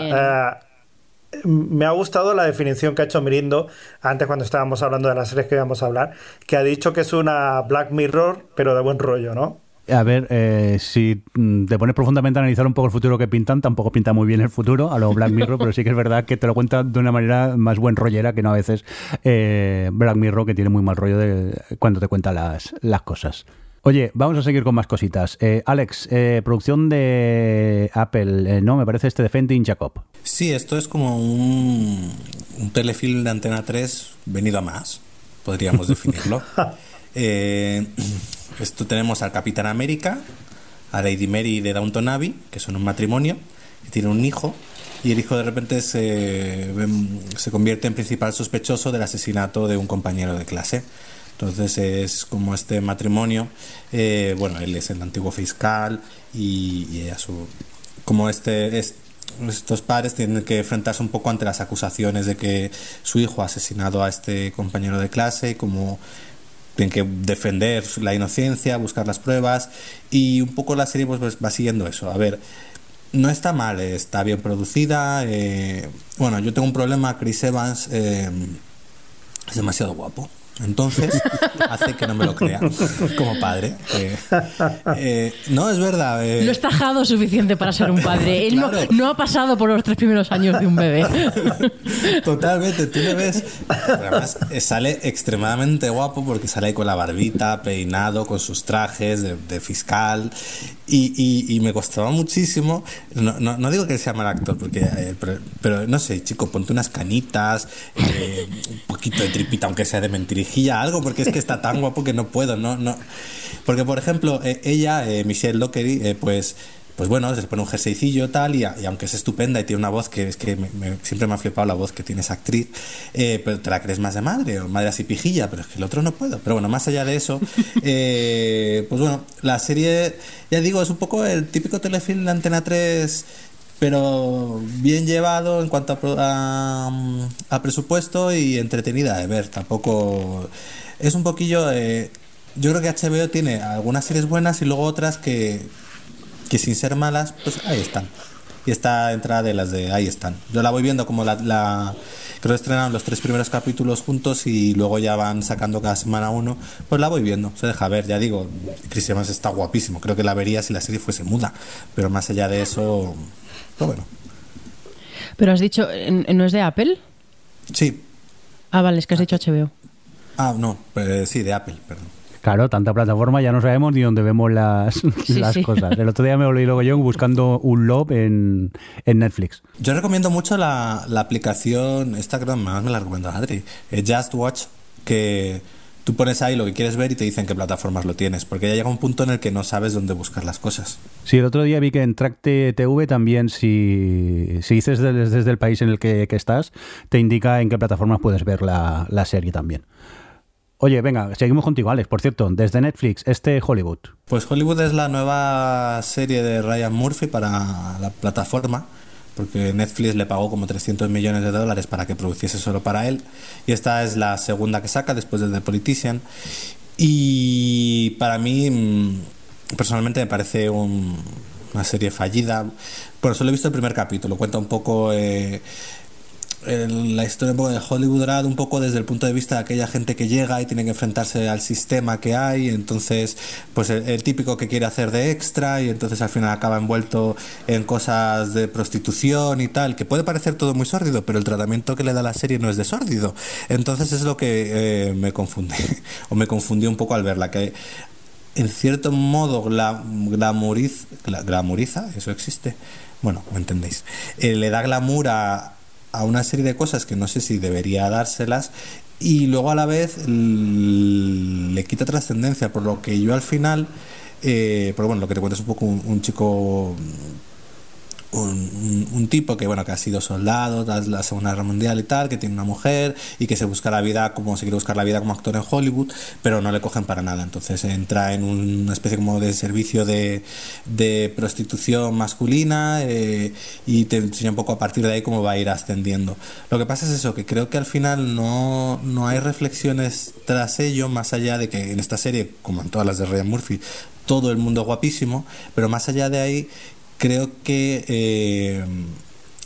eh, me ha gustado la definición que ha hecho Mirindo antes cuando estábamos hablando de las series que íbamos a hablar, que ha dicho que es una Black Mirror, pero de buen rollo, ¿no? A ver, eh, si mm, te pones profundamente a analizar un poco el futuro que pintan, tampoco pinta muy bien el futuro a lo Black Mirror, pero sí que es verdad que te lo cuentan de una manera más buen rollera que no a veces eh, Black Mirror, que tiene muy mal rollo de cuando te cuenta las, las cosas. Oye, vamos a seguir con más cositas. Eh, Alex, eh, producción de Apple, eh, no, me parece este de Fending Jacob. Sí, esto es como un, un telefilm de Antena 3 venido a más, podríamos definirlo. Esto tenemos al Capitán América, a Lady Mary de Downton Abbey, que son un matrimonio, que tienen un hijo, y el hijo de repente se, ven- se convierte en principal sospechoso del asesinato de un compañero de clase. Entonces es como este matrimonio, eh, bueno, él es el antiguo fiscal y, y su, como este es estos padres tienen que enfrentarse un poco ante las acusaciones de que su hijo ha asesinado a este compañero de clase y como tienen que defender la inocencia, buscar las pruebas y un poco la serie pues, pues va siguiendo eso. A ver, no está mal, está bien producida. eh, bueno, yo tengo un problema, Chris Evans eh, es demasiado guapo. Entonces hace que no me lo crea como padre. Eh, eh, no, es verdad. eh, No está tajado suficiente para ser un padre. Él no- Claro. no, ha pasado por los tres primeros años de un bebé. Totalmente, tú le ves. Además, eh, sale extremadamente guapo porque sale con la barbita, peinado, con sus trajes de, de fiscal. Y, y- y me costaba muchísimo. No, no- no digo que sea mal actor, porque, eh, pero, no sé, chico, ponte unas canitas, eh, un poquito de tripita, aunque sea de mentirijilla, algo, porque es que está tan guapo que no puedo. no no Porque, por ejemplo, eh, ella, Michelle Dockery, eh, pues pues bueno, se le pone un jerseycillo tal, y, a- y aunque es estupenda y tiene una voz que es que me- me- siempre me ha flipado la voz que tiene esa actriz, eh, pero te la crees más de madre, o madre así pijilla, pero es que el otro no puedo. Pero bueno, más allá de eso, eh, pues bueno, la serie, ya digo, es un poco el típico telefilm de Antena 3 pero bien llevado en cuanto a, a presupuesto y entretenida de ver. Tampoco es un poquillo. eh, yo creo que HBO tiene algunas series buenas y luego otras que, que sin ser malas, pues ahí están. Y esta entrada de las de ahí están. Yo la voy viendo como la, la creo que estrenaron los tres primeros capítulos juntos y luego ya van sacando cada semana uno. Pues la voy viendo, se deja ver, ya digo, Chris Evans está guapísimo. Creo que la vería si la serie fuese muda. Pero más allá de eso, pues bueno. Pero has dicho, ¿en- ¿no es de Apple? Sí. Ah, vale, es que has dicho HBO. Ah, no, eh, sí, de Apple, perdón. Claro, tanta plataforma, ya no sabemos ni dónde vemos las, Sí, las sí. cosas. El otro día me volví luego yo buscando un Love en, en Netflix. Yo recomiendo mucho la, la aplicación, esta creo más me la recomiendo Adri, eh, Just Watch, que tú pones ahí lo que quieres ver y te dicen qué plataformas lo tienes, porque ya llega un punto en el que no sabes dónde buscar las cosas. Sí, el otro día vi que en Tracte TV también, si, si dices desde, desde el país en el que, que estás, te indica en qué plataformas puedes ver la, la serie también. Oye, venga, seguimos contigo, Alex. Por cierto, desde Netflix, este Hollywood. Pues Hollywood es la nueva serie de Ryan Murphy para la plataforma, porque Netflix le pagó como 300 millones de dólares para que produciese solo para él, y esta es la segunda que saca después de The Politician, y para mí mm, personalmente me parece un- una serie fallida, por solo he visto el primer capítulo, cuenta un poco... eh, el- la historia de Hollywood Dorado, un poco desde el punto de vista de aquella gente que llega y tiene que enfrentarse al sistema que hay, entonces, pues el, típico que quiere hacer de extra y entonces al final acaba envuelto en cosas de prostitución y tal, que puede parecer todo muy sórdido, pero el tratamiento que le da la serie no es de sórdido. Entonces es lo que eh, me confunde, o me confundió un poco al verla, que en cierto modo gla- glamuriz- gla- glamuriza, eso existe, bueno, me entendéis, Eh, le da glamour a, a una serie de cosas que no sé si debería dárselas y luego a la vez le quita trascendencia, por lo que yo al final, eh, pero bueno, lo que te cuento es un poco un, un chico un, tipo que bueno que ha sido soldado tras la Segunda Guerra Mundial y tal, que tiene una mujer y que se busca la vida como se quiere buscar la vida como actor en Hollywood, pero no le cogen para nada. Entonces entra en una especie como de servicio de, de prostitución masculina eh, y te enseña un poco a partir de ahí cómo va a ir ascendiendo. Lo que pasa es eso, que creo que al final no, no hay reflexiones tras ello, más allá de que en esta serie, como en todas las de Ryan Murphy, todo el mundo guapísimo, pero más allá de ahí creo que eh,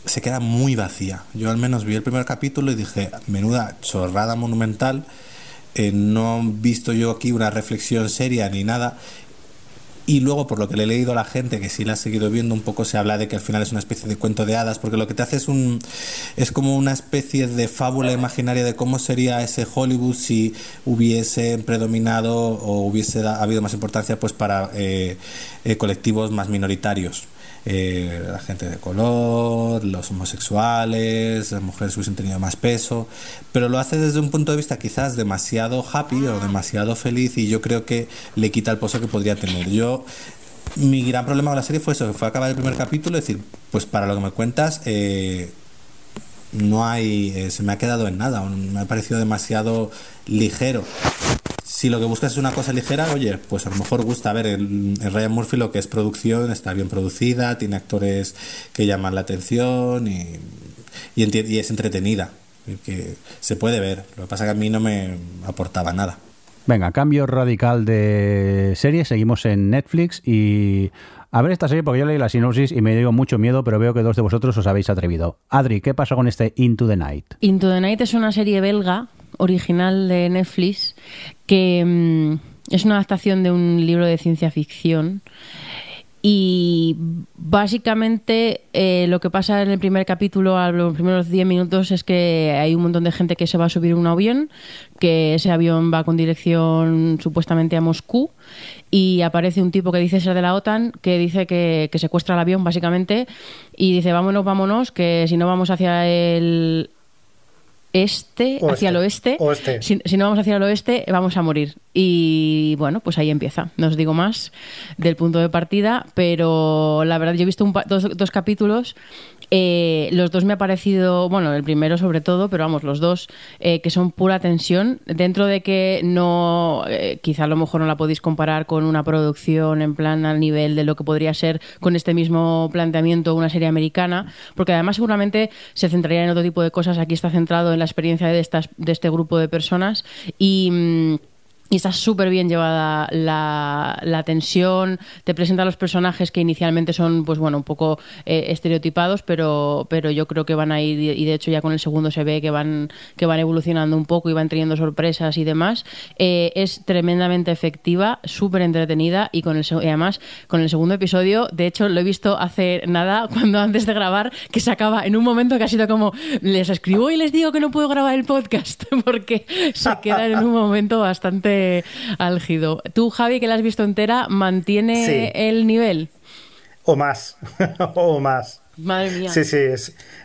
se queda muy vacía. Yo al menos vi el primer capítulo y dije, menuda chorrada monumental, eh, no he visto yo aquí una reflexión seria ni nada. Y luego, por lo que le he leído a la gente, que sí la ha seguido viendo, un poco se habla de que al final es una especie de cuento de hadas, porque lo que te hace es un es como una especie de fábula imaginaria de cómo sería ese Hollywood si hubiese predominado o hubiese habido más importancia pues para eh, colectivos más minoritarios. Eh, la gente de color, los homosexuales, las mujeres hubiesen tenido más peso, pero lo hace desde un punto de vista quizás demasiado happy o demasiado feliz y yo creo que le quita el pozo que podría tener. Yo mi gran problema con la serie fue eso, que fue acabar el primer capítulo y decir, pues para lo que me cuentas, eh, no hay, eh, se me ha quedado en nada, me ha parecido demasiado ligero. Si lo que buscas es una cosa ligera, oye, pues a lo mejor gusta. A ver, el, el Ryan Murphy lo que es producción está bien producida, tiene actores que llaman la atención y, y, enti- y es entretenida. y Que se puede ver. Lo que pasa que a mí no me aportaba nada. Venga, cambio radical de serie. Seguimos en Netflix y a ver esta serie porque yo leí la sinopsis y me dio mucho miedo, pero veo que dos de vosotros os habéis atrevido. Adri, ¿qué pasa con este Into the Night? Into the Night es una serie belga original de Netflix que mm, es una adaptación de un libro de ciencia ficción. Y básicamente eh, lo que pasa en el primer capítulo, a los primeros 10 minutos, es que hay un montón de gente que se va a subir un avión, que ese avión va con dirección supuestamente a Moscú y aparece un tipo que dice ser de la OTAN, que dice que, que secuestra el avión básicamente y dice vámonos, vámonos, que si no vamos hacia el este, Oeste. hacia el oeste, Oeste. Si, si no vamos hacia el oeste, vamos a morir. Y bueno, pues ahí empieza. No os digo más del punto de partida, pero la verdad, yo he visto un dos, dos capítulos. eh, los dos me ha parecido, bueno, el primero sobre todo, pero vamos, los dos eh, que son pura tensión. Dentro de que no, eh, quizá a lo mejor no la podéis comparar con una producción en plan al nivel de lo que podría ser con este mismo planteamiento una serie americana, porque además seguramente se centraría en otro tipo de cosas. Aquí está centrado en la experiencia de, estas, de este grupo de personas y. mm, y está súper bien llevada la, la tensión, te presenta a los personajes que inicialmente son, pues bueno, un poco eh, estereotipados, pero, pero yo creo que van a ir, y de hecho ya con el segundo se ve que van, que van evolucionando un poco y van teniendo sorpresas y demás. Eh, es tremendamente efectiva, súper entretenida y con el, y además con el segundo episodio, de hecho lo he visto hace nada, cuando antes de grabar, que se acaba en un momento que ha sido como, les escribo y les digo que no puedo grabar el podcast, porque se queda en un momento bastante álgido. Tú, Javi, que la has visto entera, ¿mantiene Sí. el nivel? O más, o más. Madre mía. Sí, sí,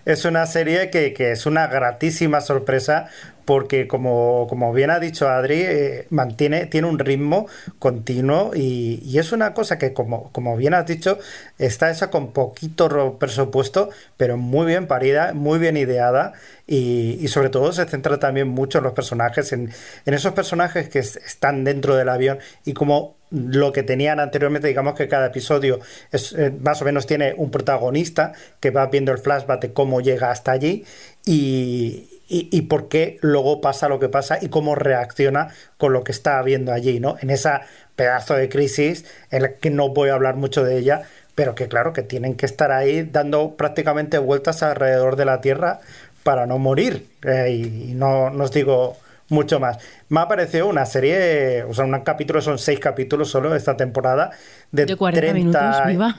es, una serie que, es una gratísima sorpresa porque como, como bien ha dicho Adri, eh, mantiene, tiene un ritmo continuo y, es una cosa que como, como bien has dicho, está hecha con poquito presupuesto, pero muy bien parida, muy bien ideada y, sobre todo se centra también mucho en los personajes, en, esos personajes que es- están dentro del avión y como lo que tenían anteriormente, digamos que cada episodio es, eh, más o menos tiene un protagonista que va viendo el flashback de cómo llega hasta allí y, y, por qué luego pasa lo que pasa y cómo reacciona con lo que está viendo allí, ¿no? En esa pedazo de crisis en la que no voy a hablar mucho de ella, pero que claro, que tienen que estar ahí dando prácticamente vueltas alrededor de la Tierra para no morir. Eh, y, y no, no os digo mucho más. Me ha parecido una serie, o sea, un capítulo, son seis capítulos solo esta temporada, de, De 40 minutos, viva.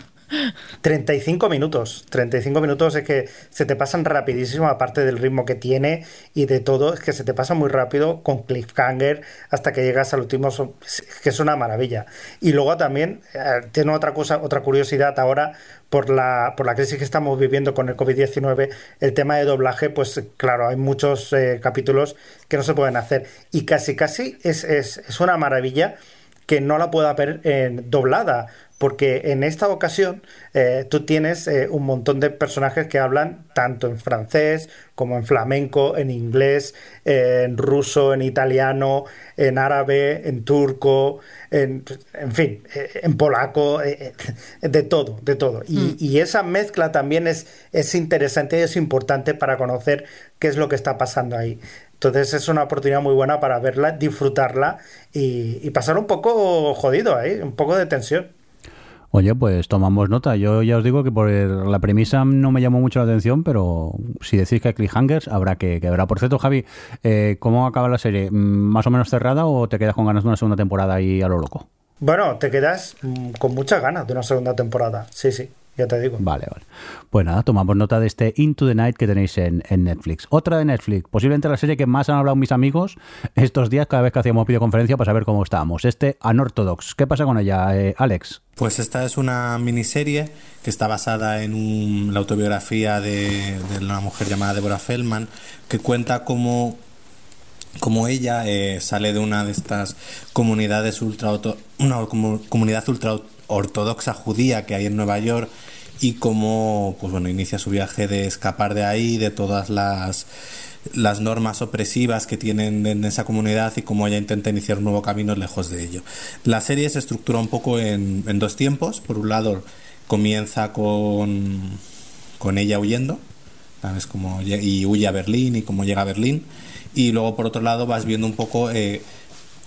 35 minutos. 35 minutos es que se te pasan rapidísimo, aparte del ritmo que tiene y de todo, es que se te pasa muy rápido con cliffhanger hasta que llegas al último, que es una maravilla. Y luego también, eh, tiene otra cosa, otra curiosidad ahora, por la, por la crisis que estamos viviendo con el COVID-19, el tema de doblaje, pues claro, hay muchos eh, capítulos que no se pueden hacer. Y casi, casi es, es, es una maravilla que no la pueda ver en doblada, porque en esta ocasión eh, tú tienes eh, un montón de personajes que hablan tanto en francés como en flamenco, en inglés, eh, en ruso, en italiano, en árabe, en turco, en, en fin, eh, en polaco, de todo, de todo. Y, y esa mezcla también es, es interesante y es importante para conocer qué es lo que está pasando ahí. Entonces es una oportunidad muy buena para verla, disfrutarla y, y pasar un poco jodido ahí, un poco de tensión. Oye, pues tomamos nota. Yo ya os digo que por la premisa no me llamó mucho la atención, pero si decís que hay cliffhangers, habrá que, que verá. Por cierto, Javi, eh, ¿cómo acaba la serie? Mm, ¿Más o menos cerrada o te quedas con ganas de una segunda temporada ahí a lo loco? Bueno, te quedas mm, con muchas ganas de una segunda temporada. Sí, sí, ya te digo. Vale, vale. Pues nada, tomamos nota de este Into the Night que tenéis en, en Netflix. Otra de Netflix, posiblemente la serie que más han hablado mis amigos estos días cada vez que hacíamos videoconferencia para saber cómo estábamos. Este Unorthodox. ¿Qué pasa con ella, eh, Alex? Pues esta es una miniserie que está basada en un- la autobiografía de, de una mujer llamada Deborah Feldman, que cuenta cómo, cómo ella eh, sale de una de estas comunidades ultra auto- una comu- comunidad ultra ortodoxa judía que hay en Nueva York y cómo pues bueno inicia su viaje de escapar de ahí de todas las las normas opresivas que tienen en esa comunidad y cómo ella intenta iniciar un nuevo camino lejos de ello. La serie se estructura un poco en, en dos tiempos. Por un lado, comienza con, con ella huyendo, ¿sabes? Como, y huye a Berlín y cómo llega a Berlín. Y luego, por otro lado, vas viendo un poco eh,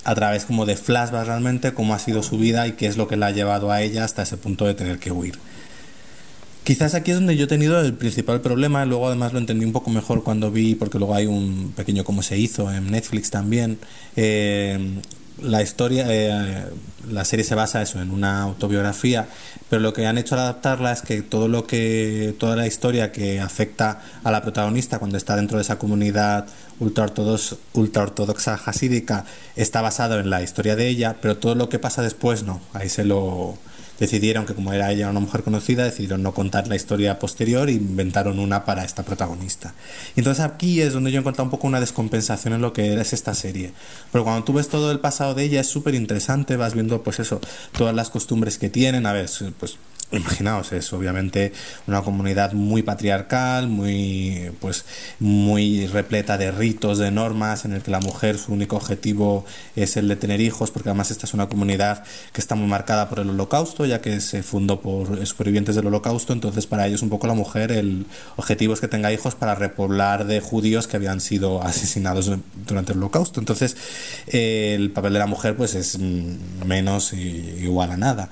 a través como de flashbacks realmente cómo ha sido su vida y qué es lo que la ha llevado a ella hasta ese punto de tener que huir. Quizás aquí es donde yo he tenido el principal problema, luego además lo entendí un poco mejor cuando vi, porque luego hay un pequeño cómo se hizo en Netflix también. Eh, la historia, eh, la serie se basa eso en una autobiografía, pero lo que han hecho al adaptarla es que todo lo que, toda la historia que afecta a la protagonista cuando está dentro de esa comunidad ultra ortodoxa hasídica está basado en la historia de ella, pero todo lo que pasa después no. Ahí se lo decidieron que como era ella una mujer conocida, decidieron no contar la historia posterior e inventaron una para esta protagonista. Y entonces aquí es donde yo he encontrado un poco una descompensación en lo que es esta serie. Pero cuando tú ves todo el pasado de ella es súper interesante, vas viendo pues eso, todas las costumbres que tienen, a ver, pues imaginaos, es obviamente una comunidad muy patriarcal, muy pues muy repleta de ritos, de normas, en el que la mujer su único objetivo es el de tener hijos, porque además esta es una comunidad que está muy marcada por el holocausto, ya que se fundó por supervivientes del holocausto, entonces para ellos un poco la mujer el objetivo es que tenga hijos para repoblar de judíos que habían sido asesinados durante el holocausto. Entonces el papel de la mujer pues es menos igual a nada.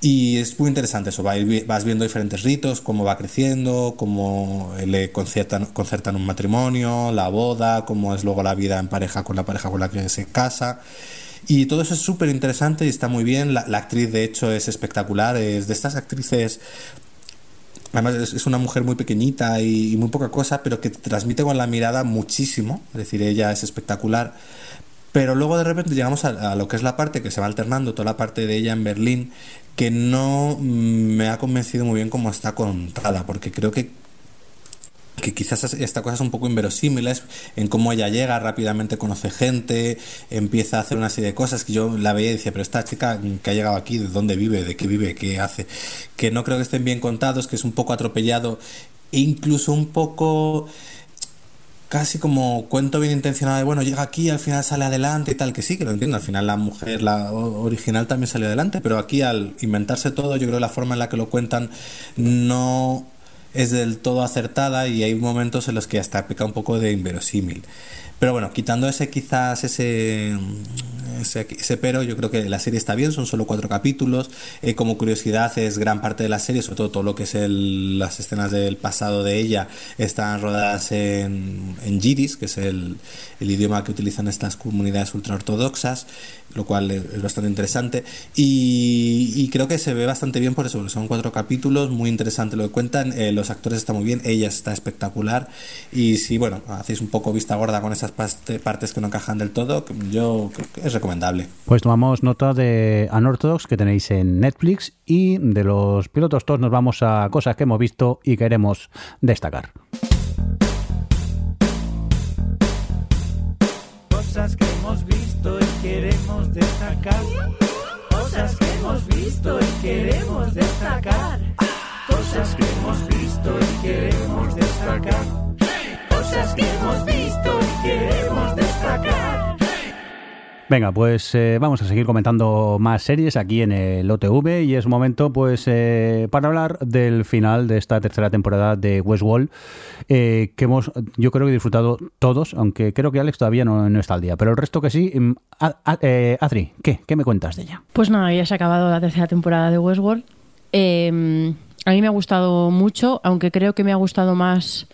Y es muy interesante eso, vas viendo diferentes ritos, cómo va creciendo, cómo le concertan, concertan un matrimonio, la boda, cómo es luego la vida en pareja con la pareja con la que se casa. Y todo eso es súper interesante y está muy bien. La, actriz, de hecho, es espectacular. Es de estas actrices. Además, es, una mujer muy pequeñita y, muy poca cosa, pero que te transmite con la mirada muchísimo. Es decir, ella es espectacular. Pero luego de repente llegamos a, lo que es la parte que se va alternando, toda la parte de ella en Berlín, que no mm, me ha convencido muy bien cómo está contada, porque creo que que quizás esta cosa es un poco inverosímiles en cómo ella llega, rápidamente conoce gente, empieza a hacer una serie de cosas que yo la veía y decía, pero esta chica que ha llegado aquí, ¿de dónde vive? ¿De qué vive? ¿Qué hace? Que no creo que estén bien contados, que es un poco atropellado, e incluso un poco casi como cuento bien intencionado de, bueno, llega aquí al final sale adelante y tal, que sí, que lo entiendo, al final la mujer, la original también sale adelante, pero aquí al inventarse todo, yo creo la forma en la que lo cuentan no es del todo acertada y hay momentos en los que hasta peca un poco de inverosímil. Pero bueno, quitando ese quizás ese, ese, pero, yo creo que la serie está bien, son solo cuatro capítulos. Eh, como curiosidad, es gran parte de la serie, sobre todo todo lo que es el, las escenas del pasado de ella, están rodadas en, en Yiddish, que es el, el idioma que utilizan estas comunidades ultraortodoxas, lo cual es bastante interesante. Y, creo que se ve bastante bien por eso, son cuatro capítulos, muy interesante lo que cuentan, eh, los actores están muy bien, ella está espectacular. Y si, bueno, hacéis un poco vista gorda con esas partes que no encajan del todo, yo creo que es recomendable. Pues tomamos nota de Unorthodox que tenéis en Netflix y de los pilotos todos nos vamos a cosas que hemos visto y queremos destacar. Cosas que hemos visto y queremos destacar. Cosas que hemos visto y queremos destacar. Cosas que hemos visto y queremos destacar. Cosas que hemos visto y queremos destacar. Venga, pues eh, vamos a seguir comentando más series aquí en el OTV y es momento pues eh, para hablar del final de esta tercera temporada de Westworld eh, que hemos yo creo que disfrutado todos, aunque creo que Alex todavía no, está al día, pero el resto que sí. Mm, Adri, ¿qué? ¿qué me cuentas de ella? Pues nada, ya se ha acabado la tercera temporada de Westworld. Em, a mí me ha gustado mucho, aunque creo que me ha gustado más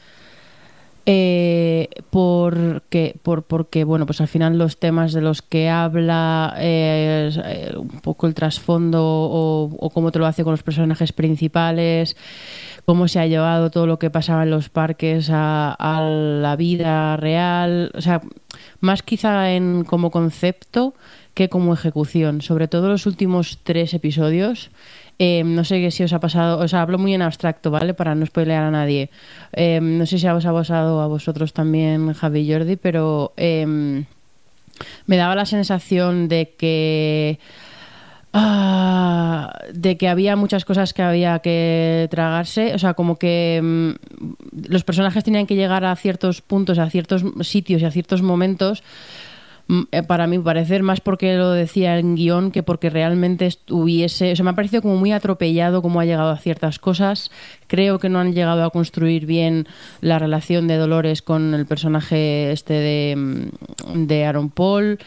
eh, porque, por, porque, bueno, pues al final los temas de los que habla, eh, eh, un poco el trasfondo o, cómo te lo hace con los personajes principales, cómo se ha llevado todo lo que pasaba en los parques a, la vida real, o sea, más quizá en como concepto que como ejecución, sobre todo los últimos tres episodios. Em, no sé si os ha pasado, o sea, hablo muy en abstracto, ¿vale? Para no spoilear a nadie. Em, no sé si os ha pasado a vosotros también, Javi y Jordi, pero em, me daba la sensación de que Ah, de que había muchas cosas que había que tragarse, o sea, como que los personajes tenían que llegar a ciertos puntos, a ciertos sitios y a ciertos momentos para mí parecer más porque lo decía en guion que porque realmente estuviese, o sea, me ha parecido como muy atropellado cómo ha llegado a ciertas cosas. Creo que no han llegado a construir bien la relación de Dolores con el personaje este de, mm, de Aaron Paul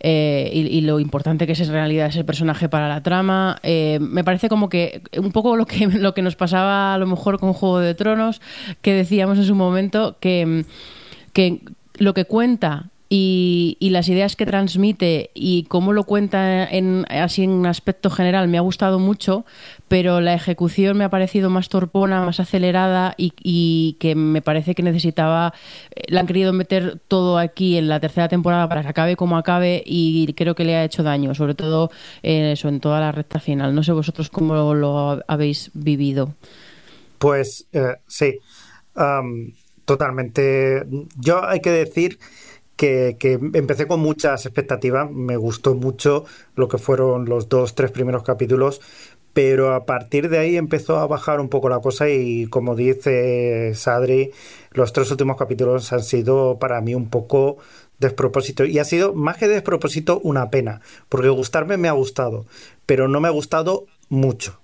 eh, y, y lo importante que es en realidad ese personaje para la trama. Eh, me parece como que un poco lo que, lo que nos pasaba a lo mejor con Juego de Tronos, que decíamos en su momento que, mm, que lo que cuenta y, y las ideas que transmite y cómo lo cuenta en, así en aspecto general me ha gustado mucho, pero la ejecución me ha parecido más torpona, más acelerada y, que me parece que necesitaba, eh, la han querido meter todo aquí en la tercera temporada para que acabe como acabe y creo que le ha hecho daño, sobre todo eh, eso, en toda la recta final. No sé vosotros cómo lo habéis vivido. Pues eh, sí, totalmente. Yo hay que decir que, empecé con muchas expectativas, me gustó mucho lo que fueron los dos, tres primeros capítulos, pero a partir de ahí empezó a bajar un poco la cosa y como dice Sadri, los tres últimos capítulos han sido para mí un poco despropósito y ha sido más que despropósito una pena, porque gustarme me ha gustado, pero no me ha gustado mucho.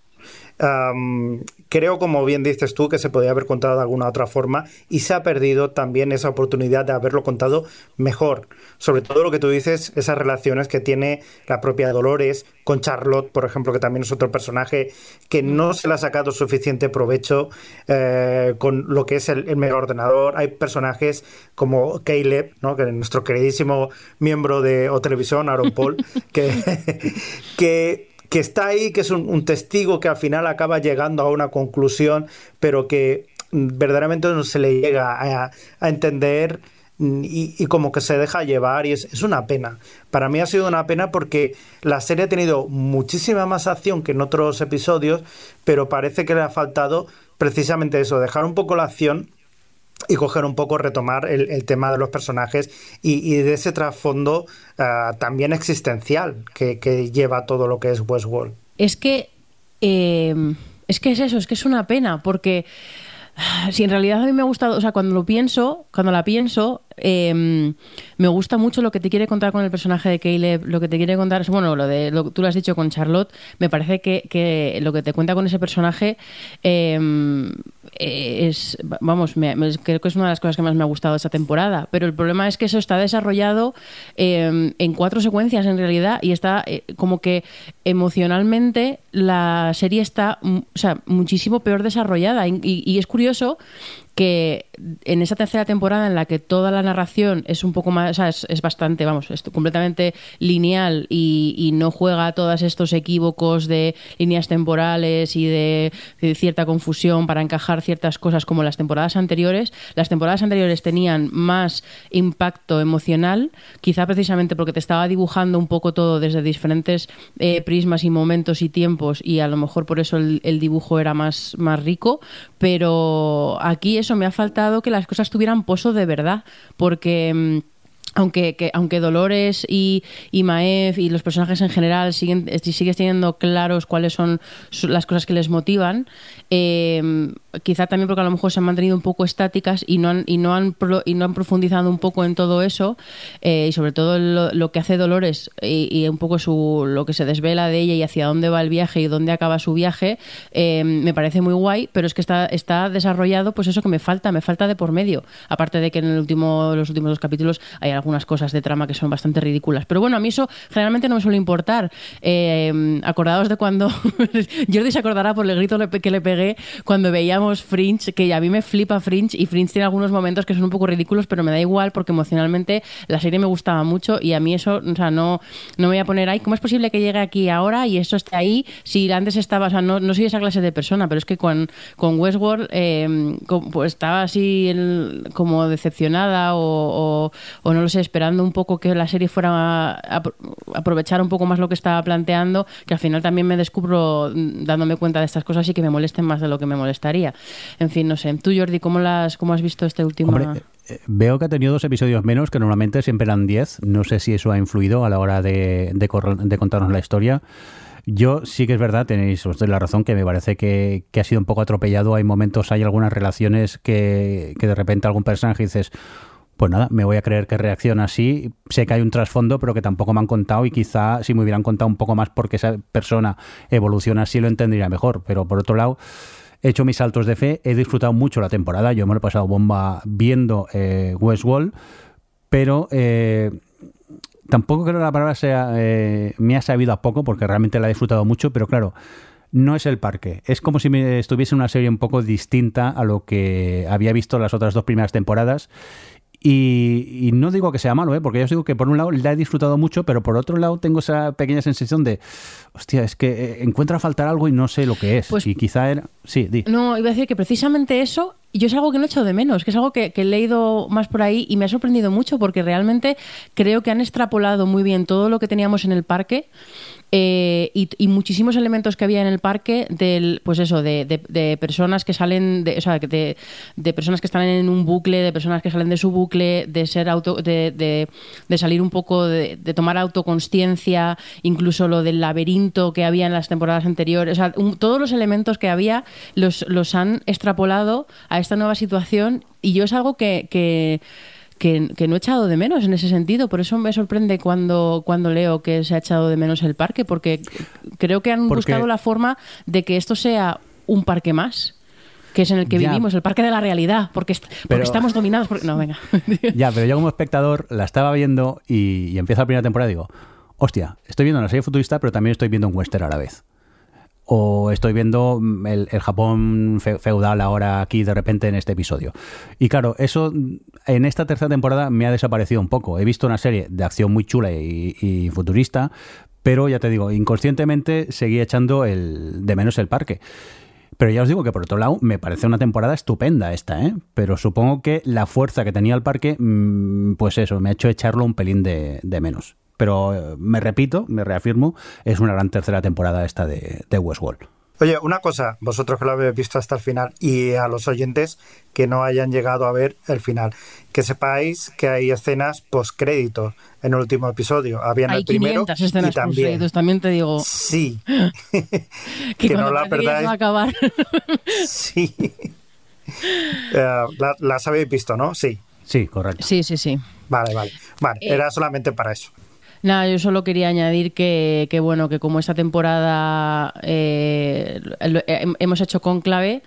Creo, como bien dices tú, que se podía haber contado de alguna otra forma y se ha perdido también esa oportunidad de haberlo contado mejor. Sobre todo lo que tú dices, esas relaciones que tiene la propia Dolores con Charlotte, por ejemplo, que también es otro personaje que no se le ha sacado suficiente provecho eh, con lo que es el, el mega ordenador. Hay personajes como Caleb, ¿no? que es nuestro queridísimo miembro de O Televisión, Aaron Paul, que, que que está ahí, que es un, testigo que al final acaba llegando a una conclusión, pero que verdaderamente no se le llega a, entender y, y, como que se deja llevar y es, es, una pena. Para mí ha sido una pena porque la serie ha tenido muchísima más acción que en otros episodios, pero parece que le ha faltado precisamente eso, dejar un poco la acción y coger un poco, retomar el, el tema de los personajes y, de ese trasfondo uh, también existencial que, que, lleva todo lo que es Westworld. Es que, eh, es que es eso, es que es una pena, porque si en realidad a mí me ha gustado, o sea, cuando lo pienso, cuando la pienso, eh, me gusta mucho lo que te quiere contar con el personaje de Caleb, lo que te quiere contar, bueno, lo de lo, tú lo has dicho con Charlotte, me parece que, que lo que te cuenta con ese personaje eh, es, vamos, me, creo que es una de las cosas que más me ha gustado esta temporada, pero el problema es que eso está desarrollado eh, en cuatro secuencias en realidad y está eh, como que emocionalmente la serie está, o sea, muchísimo peor desarrollada y es curioso que en esa tercera temporada en la que toda la narración es un poco más, o sea, es, es bastante, vamos, es completamente lineal y, y, no juega a todos estos equívocos de líneas temporales y de, cierta confusión para encajar ciertas cosas como las temporadas anteriores, las temporadas anteriores tenían más impacto emocional, quizá precisamente porque te estaba dibujando un poco todo desde diferentes eh, prismas y momentos y tiempos y a lo mejor por eso el, dibujo era más, más rico, pero aquí eso me ha faltado que las cosas tuvieran pozo de verdad, porque aunque, que, aunque Dolores y, y Maef y los personajes en general siguen, sigues teniendo claros cuáles son las cosas que les motivan, eh, quizá también porque a lo mejor se han mantenido un poco estáticas y no han, y no han, pro, y no han profundizado un poco en todo eso, eh, y sobre todo lo, que hace Dolores y, y, un poco su, lo que se desvela de ella y hacia dónde va el viaje y dónde acaba su viaje, eh, me parece muy guay, pero es que está, está desarrollado, pues eso que me falta, me falta de por medio. Aparte de que en el último, los últimos dos capítulos hay algunas cosas de trama que son bastante ridículas. Pero bueno, a mí eso generalmente no me suele importar. Eh, acordados de cuando Jordi se acordará por el grito que le pegué cuando veíamos Fringe, que a mí me flipa Fringe y Fringe tiene algunos momentos que son un poco ridículos, pero me da igual porque emocionalmente la serie me gustaba mucho y a mí eso, o sea, no, no me voy a poner ahí, ¿cómo es posible que llegue aquí ahora y eso esté ahí si antes estaba, o sea, no, no soy esa clase de persona, pero es que con, con Westworld eh, pues estaba así como decepcionada o, o, o, no lo sé, esperando un poco que la serie fuera a, aprovechar un poco más lo que estaba planteando, que al final también me descubro dándome cuenta de estas cosas y que me molesten más de lo que me molestaría. En fin, no sé. Tú, Jordi, ¿cómo, las, cómo has visto este último? Hombre, eh, veo que ha tenido dos episodios menos, que normalmente siempre eran diez. No sé si eso ha influido a la hora de, de, de contarnos la historia. Yo sí que es verdad, tenéis doy la razón, que me parece que, que ha sido un poco atropellado. Hay momentos, hay algunas relaciones que, que de repente algún personaje dices, pues nada, me voy a creer que reacciona así. Sé que hay un trasfondo, pero que tampoco me han contado y quizá si me hubieran contado un poco más porque esa persona evoluciona así lo entendería mejor. Pero por otro lado, he hecho mis saltos de fe, he disfrutado mucho la temporada, yo me lo he pasado bomba viendo eh, Westworld, pero eh, tampoco creo que la palabra sea eh, me ha sabido a poco porque realmente la he disfrutado mucho, pero claro, no es el parque. Es como si me estuviese en una serie un poco distinta a lo que había visto las otras dos primeras temporadas y, y no digo que sea malo, ¿eh? porque yo os digo que por un lado la he disfrutado mucho, pero por otro lado tengo esa pequeña sensación de, hostia, es que eh, encuentro a faltar algo y no sé lo que es. Pues- y quizá era... Sí, di. No, iba a decir que precisamente eso, yo es algo que no he hecho de menos, que es algo que, que he leído más por ahí y me ha sorprendido mucho porque realmente creo que han extrapolado muy bien todo lo que teníamos en el parque. Eh, y, muchísimos elementos que había en el parque del pues eso de, de- de personas que salen de, o sea, de, de personas que están en un bucle de personas que salen de su bucle de ser auto de, salir un poco de, tomar autoconsciencia incluso lo del laberinto que había en las temporadas anteriores. O sea, todos los elementos que había los, los han extrapolado a esta nueva situación y yo es algo que que, que no he echado de menos en ese sentido. Por eso me sorprende cuando, cuando leo que se ha echado de menos el parque, porque creo que han Porque- buscado la forma de que esto sea un parque más, que es en el que Ya. vivimos, el parque de la realidad, porque, est- porque Pero- estamos dominados por... No, venga. Ya, pero yo como espectador la estaba viendo y, y empieza la primera temporada y digo, hostia, estoy viendo una serie futurista, pero también estoy viendo un western a la vez. O estoy viendo mm, el, Japón fe- feudal ahora aquí de repente en este episodio. Y claro, eso mm, en esta tercera temporada me ha desaparecido un poco. He visto una serie de acción muy chula y, futurista, pero ya te digo, inconscientemente seguía echando de menos el parque. Pero ya os digo que por otro lado me parece una temporada estupenda esta, ¿eh? Pero supongo que la fuerza que tenía el parque, mm, pues eso, me ha hecho echarlo un pelín de menos. Pero eh, me repito, me reafirmo, es una gran tercera temporada esta de, de Westworld. Oye, una cosa, vosotros que lo habéis visto hasta el final y a los oyentes que no hayan llegado a ver el final, que sepáis que hay escenas post-créditos en el último episodio. Había en Hay el primero 500 escenas y también. también te digo Sí. que, que no la perdáis. va a acabar. sí. Eh, la- las habéis visto, ¿no? Sí. Sí, correcto. sí, sí, sí. Vale, vale. Vale, Eh, era solamente para eso. Nada, yo solo quería añadir que, que, bueno, que como esta temporada eh, hem- hemos hecho conclave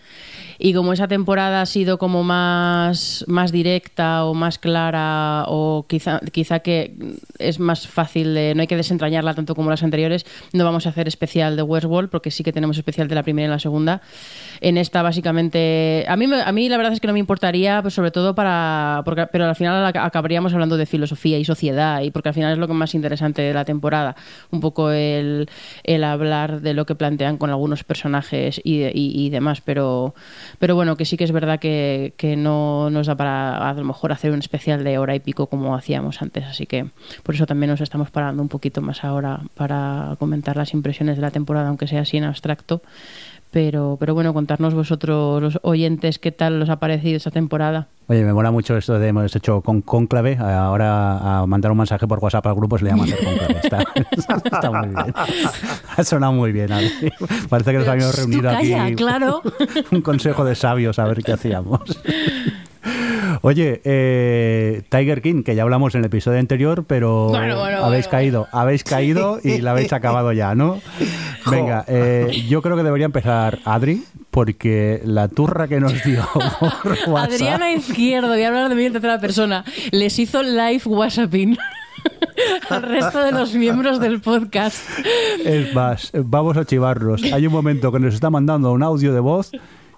y como esa temporada ha sido como más, más directa o más clara o quizá, quizá que es más fácil de, no hay que desentrañarla tanto como las anteriores, no vamos a hacer especial de Westworld porque sí que tenemos especial de la primera y la segunda. En esta básicamente, a mí, a mí la verdad es que no me importaría, pues sobre todo para, porque, pero al final ac- acabaríamos hablando de filosofía y sociedad y porque al final es lo que más interesante de la temporada, un poco el, el hablar de lo que plantean con algunos personajes y, y- y demás, pero, pero bueno, que sí que es verdad que, que no nos da para a lo mejor hacer un especial de hora y pico como hacíamos antes, así que por eso también nos estamos parando un poquito más ahora para comentar las impresiones de la temporada, aunque sea así en abstracto. Pero, pero bueno, contarnos vosotros, los oyentes, qué tal os ha parecido esta temporada. Oye, me mola mucho esto de hemos hecho con conclave. Ahora a mandar un mensaje por WhatsApp al grupo se le llama hacer conclave. Está, está muy bien. Ha sonado muy bien. Adri. Parece que nos habíamos reunido calla, aquí. claro. un consejo de sabios a ver qué hacíamos. Oye, eh, Tiger King, que ya hablamos en el episodio anterior, pero Bueno, bueno, habéis bueno, caído, habéis caído y la habéis acabado ya, ¿no? Venga, eh, yo creo que debería empezar Adri, porque la turra que nos dio por WhatsApp- Adriana Izquierdo, voy a hablar de mí en tercera persona, les hizo live WhatsApping al resto de los miembros del podcast. Es más, vamos a chivarlos. Hay un momento que nos está mandando un audio de voz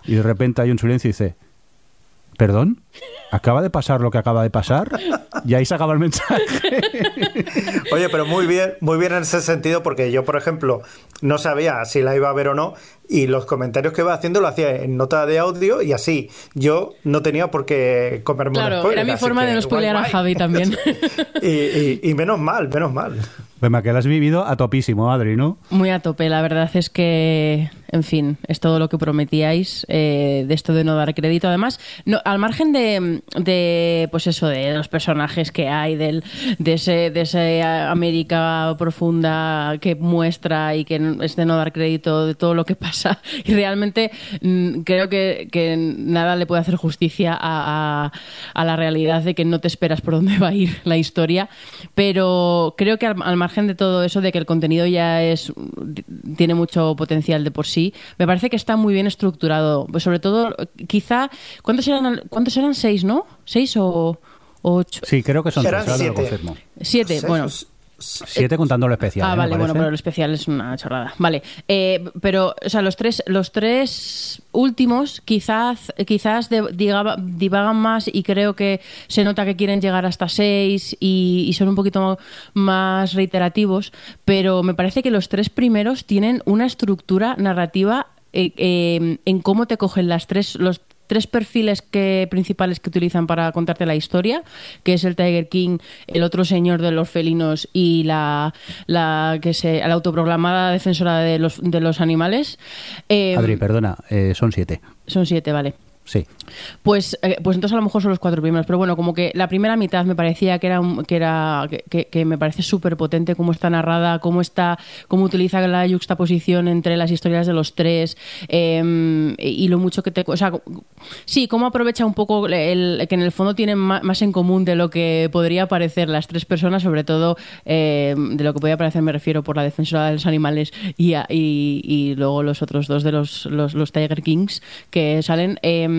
y de repente hay un silencio y dice, ¿perdón? ¿Acaba de pasar lo que acaba de pasar? Y ahí se acaba el mensaje. Oye, pero muy bien, muy bien en ese sentido, porque yo, por ejemplo, no sabía si la iba a ver o no, y los comentarios que iba haciendo lo hacía en nota de audio, y así yo no tenía por qué comerme un Claro, spoiler, era mi forma que de no guay, spoilear a. Javi también. y, y- y menos mal, menos mal. Venga, que la has vivido a topísimo, Adri, ¿no? Muy a tope, la verdad es que en fin, es todo lo que prometíais eh, de esto de no dar crédito. Además, no, al margen de, de, pues eso, de los personajes que hay, del, de ese, de ese América profunda que muestra y que es de no dar crédito de todo lo que pasa. Y realmente mm, creo que, nada le puede hacer justicia a, la realidad de que no te esperas por dónde va a ir la historia. Pero creo que al, al margen de todo eso, de que el contenido ya es tiene mucho potencial de por sí, me parece que está muy bien estructurado. Pues sobre todo, quizá, ¿cuántos eran? ¿Cuántos eran? ¿Seis, no? ¿Seis o, o ocho? Sí, creo que son tres, ahora lo siete. confirmo. Siete, bueno. Siete contando lo especial. Ah, ¿eh? Vale, bueno, pero lo especial es una chorrada. Vale, Eh, pero, o sea, los tres, los tres últimos quizás, quizás de- digaba- divagan más y creo que se nota que quieren llegar hasta seis y, y son un poquito más reiterativos, pero me parece que los tres primeros tienen una estructura narrativa eh, eh, en cómo te cogen las tres, los tres perfiles que, principales que utilizan para contarte la historia, que es el Tiger King, el otro señor de los felinos y la, la que se, la autoproclamada defensora de los, de los animales. Eh, Adri, perdona, eh, son siete. son siete, vale. Sí. Pues, eh, pues entonces a lo mejor son los cuatro primeros, pero bueno, como que la primera mitad me parecía que era que era que, me parece súper potente cómo está narrada, cómo está, cómo utiliza la yuxtaposición entre las historias de los tres eh, y lo mucho que te, o sea, sí, cómo aprovecha un poco el, que en el fondo tienen más en común de lo que podría parecer las tres personas, sobre todo eh, de lo que podría parecer me refiero por la defensora de los animales y, a- y, luego los otros dos de los, los, Tiger Kings que salen. eh,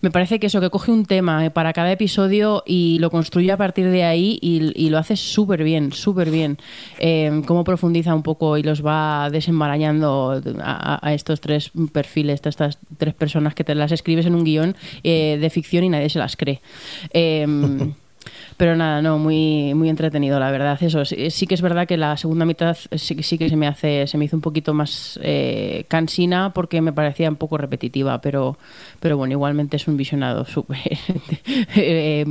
me parece que eso, que coge un tema eh, para cada episodio y lo construye a partir de ahí y, lo hace súper bien, súper bien. Eh, cómo profundiza un poco y los va desenmarañando a, estos tres perfiles, a estas tres personas que te las escribes en un guion eh, de ficción y nadie se las cree. Eh, pero nada, no, muy, muy entretenido, la verdad. Eso sí, sí que es verdad que la segunda mitad sí, que- sí que se me hace, se me hizo un poquito más eh, cansina porque me parecía un poco repetitiva, pero, pero bueno, igualmente es un visionado súper eh,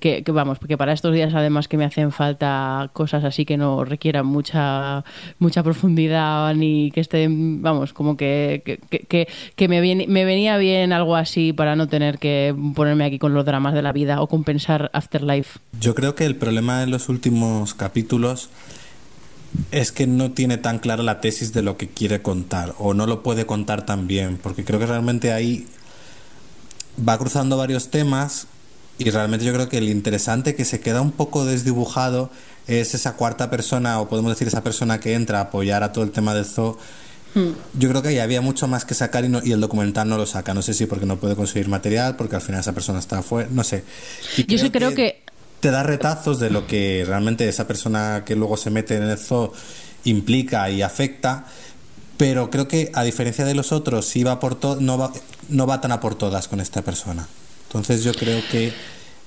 que, vamos, porque para estos días además que me hacen falta cosas así que no requieran mucha mucha profundidad ni que estén, vamos, como que, que, que- me, viene, me venía bien algo así para no tener que ponerme aquí con los dramas de la vida o compensar Yo creo que el problema en los últimos capítulos es que no tiene tan clara la tesis de lo que quiere contar o no lo puede contar tan bien, porque creo que realmente ahí va cruzando varios temas y realmente yo creo que el interesante que se queda un poco desdibujado es esa cuarta persona o podemos decir esa persona que entra a apoyar a todo el tema del zoo. Yo creo que ahí había mucho más que sacar y, no- y el documental no lo saca. No sé si porque no puede conseguir material, porque al final esa persona está afuera, no sé. Y Yo sí creo que te da retazos de lo que realmente esa persona que luego se mete en el zoo implica y afecta, pero creo que a diferencia de los otros, si va por no va no va tan a por todas con esta persona. Entonces yo creo que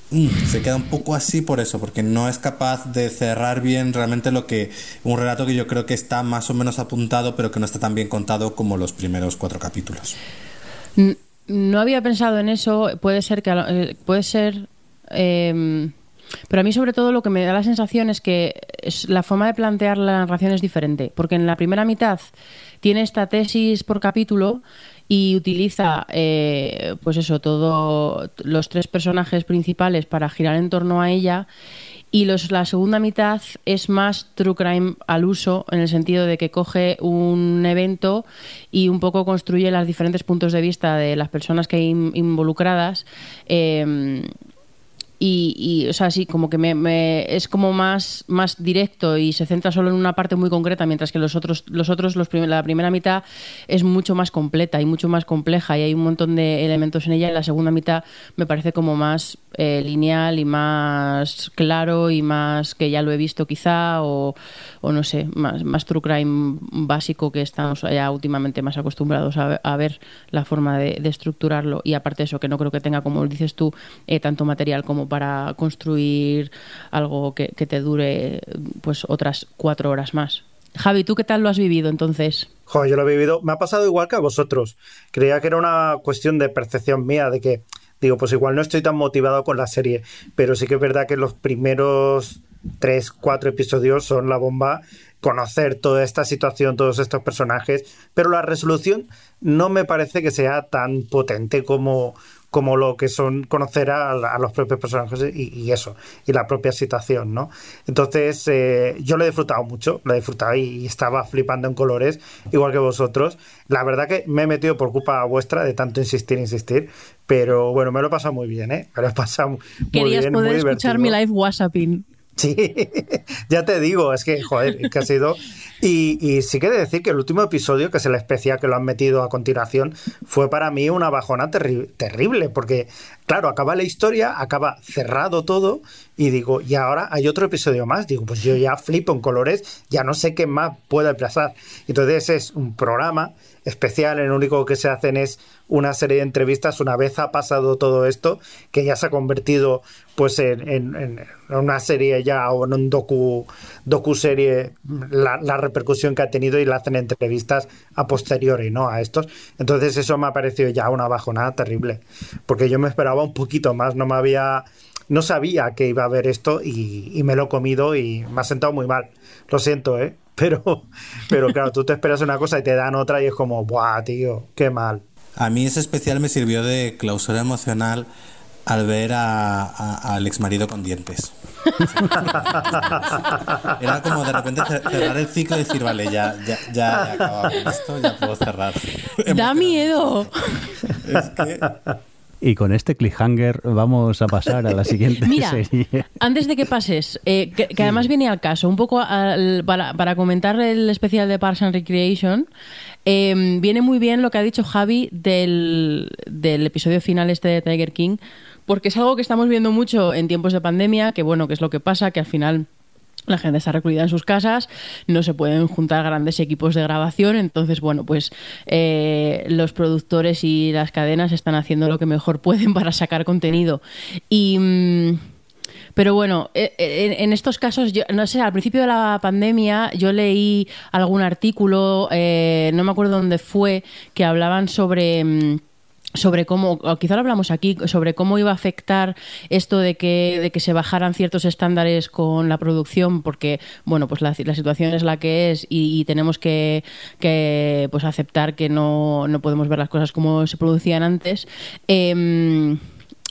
se queda un poco así por eso, porque no es capaz de cerrar bien realmente lo que un relato que yo creo que está más o menos apuntado, pero que no está tan bien contado como los primeros cuatro capítulos. No había pensado en eso. Puede ser que eh, puede ser. eh, pero a mí sobre todo lo que me da la sensación es que la forma de plantear la narración es diferente, porque en la primera mitad tiene esta tesis por capítulo y utiliza, eh, pues eso, todo los tres personajes principales para girar en torno a ella. Y los, la segunda mitad es más true crime al uso, en el sentido de que coge un evento y un poco construye los diferentes puntos de vista de las personas que hay in- involucradas. eh, y, y, o sea, sí, como que me, me- es como más, más directo y se centra solo en una parte muy concreta, mientras que los otros, los otros los la primera mitad es mucho más completa y mucho más compleja y hay un montón de elementos en ella. Y la segunda mitad me parece como más eh, lineal y más claro y más que ya lo he visto quizá o, no sé, más, más true crime básico que estamos ya últimamente más acostumbrados a, ver- la forma de, de estructurarlo y aparte eso que no creo que tenga como dices tú eh, tanto material como para construir algo que, que te dure pues otras cuatro horas más. Javi, ¿tú qué tal lo has vivido entonces? Joder, yo lo he vivido. Me ha pasado igual que a vosotros. Creía que era una cuestión de percepción mía, de que, digo, pues igual no estoy tan motivado con la serie, pero sí que es verdad que los primeros tres, cuatro episodios son la bomba, conocer toda esta situación, todos estos personajes, pero la resolución no me parece que sea tan potente como, como lo que son conocer a, a los propios personajes y, y, eso, y la propia situación, ¿no? Entonces, eh, yo lo he disfrutado mucho, lo he disfrutado y, y, estaba flipando en colores, igual que vosotros. La verdad que me he metido por culpa vuestra de tanto insistir, insistir, pero bueno, me lo he pasado muy bien, ¿eh? Me lo he pasado muy Querías bien, poder muy escuchar mi live WhatsApping. Sí, ya te digo, es que, joder, que ha sido... Y, sí que de decir que el último episodio, que es el especial que lo han metido a continuación, fue para mí una bajona terri terrible, porque, claro, acaba la historia, acaba cerrado todo, y digo, y ahora hay otro episodio más. Digo, pues yo ya flipo en colores, ya no sé qué más puede pasar. Entonces es un programa especial, en lo único que se hacen es una serie de entrevistas una vez ha pasado todo esto, que ya se ha convertido pues en, en, en una serie ya o en un docu, docu serie, la, la, repercusión que ha tenido y le hacen entrevistas a posteriori, ¿no? A estos. Entonces eso me ha parecido ya una bajonada terrible, porque yo me esperaba un poquito más, no me había... No sabía que iba a haber esto y, y me lo he comido y me ha sentado muy mal. Lo siento, ¿eh? Pero, pero claro, tú te esperas una cosa y te dan otra y es como, ¡buah, tío! ¡Qué mal! A mí ese especial me sirvió de clausura emocional al ver a, a, al ex marido con dientes. Era como de repente cerrar el ciclo y decir, vale, ya, ya, ya he acabado con esto, ya puedo cerrar. ¡Da miedo! Es que... Y con este cliffhanger vamos a pasar a la siguiente Mira, serie. Antes de que pases, eh, que, que, además viene al caso, un poco al, para, para, comentar el especial de Parks and Recreation, eh, viene muy bien lo que ha dicho Javi del, del episodio final este de Tiger King, porque es algo que estamos viendo mucho en tiempos de pandemia, que bueno, que es lo que pasa, que al final la gente está recluida en sus casas, no se pueden juntar grandes equipos de grabación, entonces, bueno, pues eh, los productores y las cadenas están haciendo lo que mejor pueden para sacar contenido. Y. Mmm, pero bueno, en, en, estos casos, yo, no sé, al principio de la pandemia yo leí algún artículo, eh, no me acuerdo dónde fue, que hablaban sobre mm, sobre cómo, quizá lo hablamos aquí, sobre cómo iba a afectar esto de que, de que se bajaran ciertos estándares con la producción, porque, bueno, pues la, la situación es la que es y, y tenemos que, que, pues aceptar que no, no, podemos ver las cosas como se producían antes. Eh,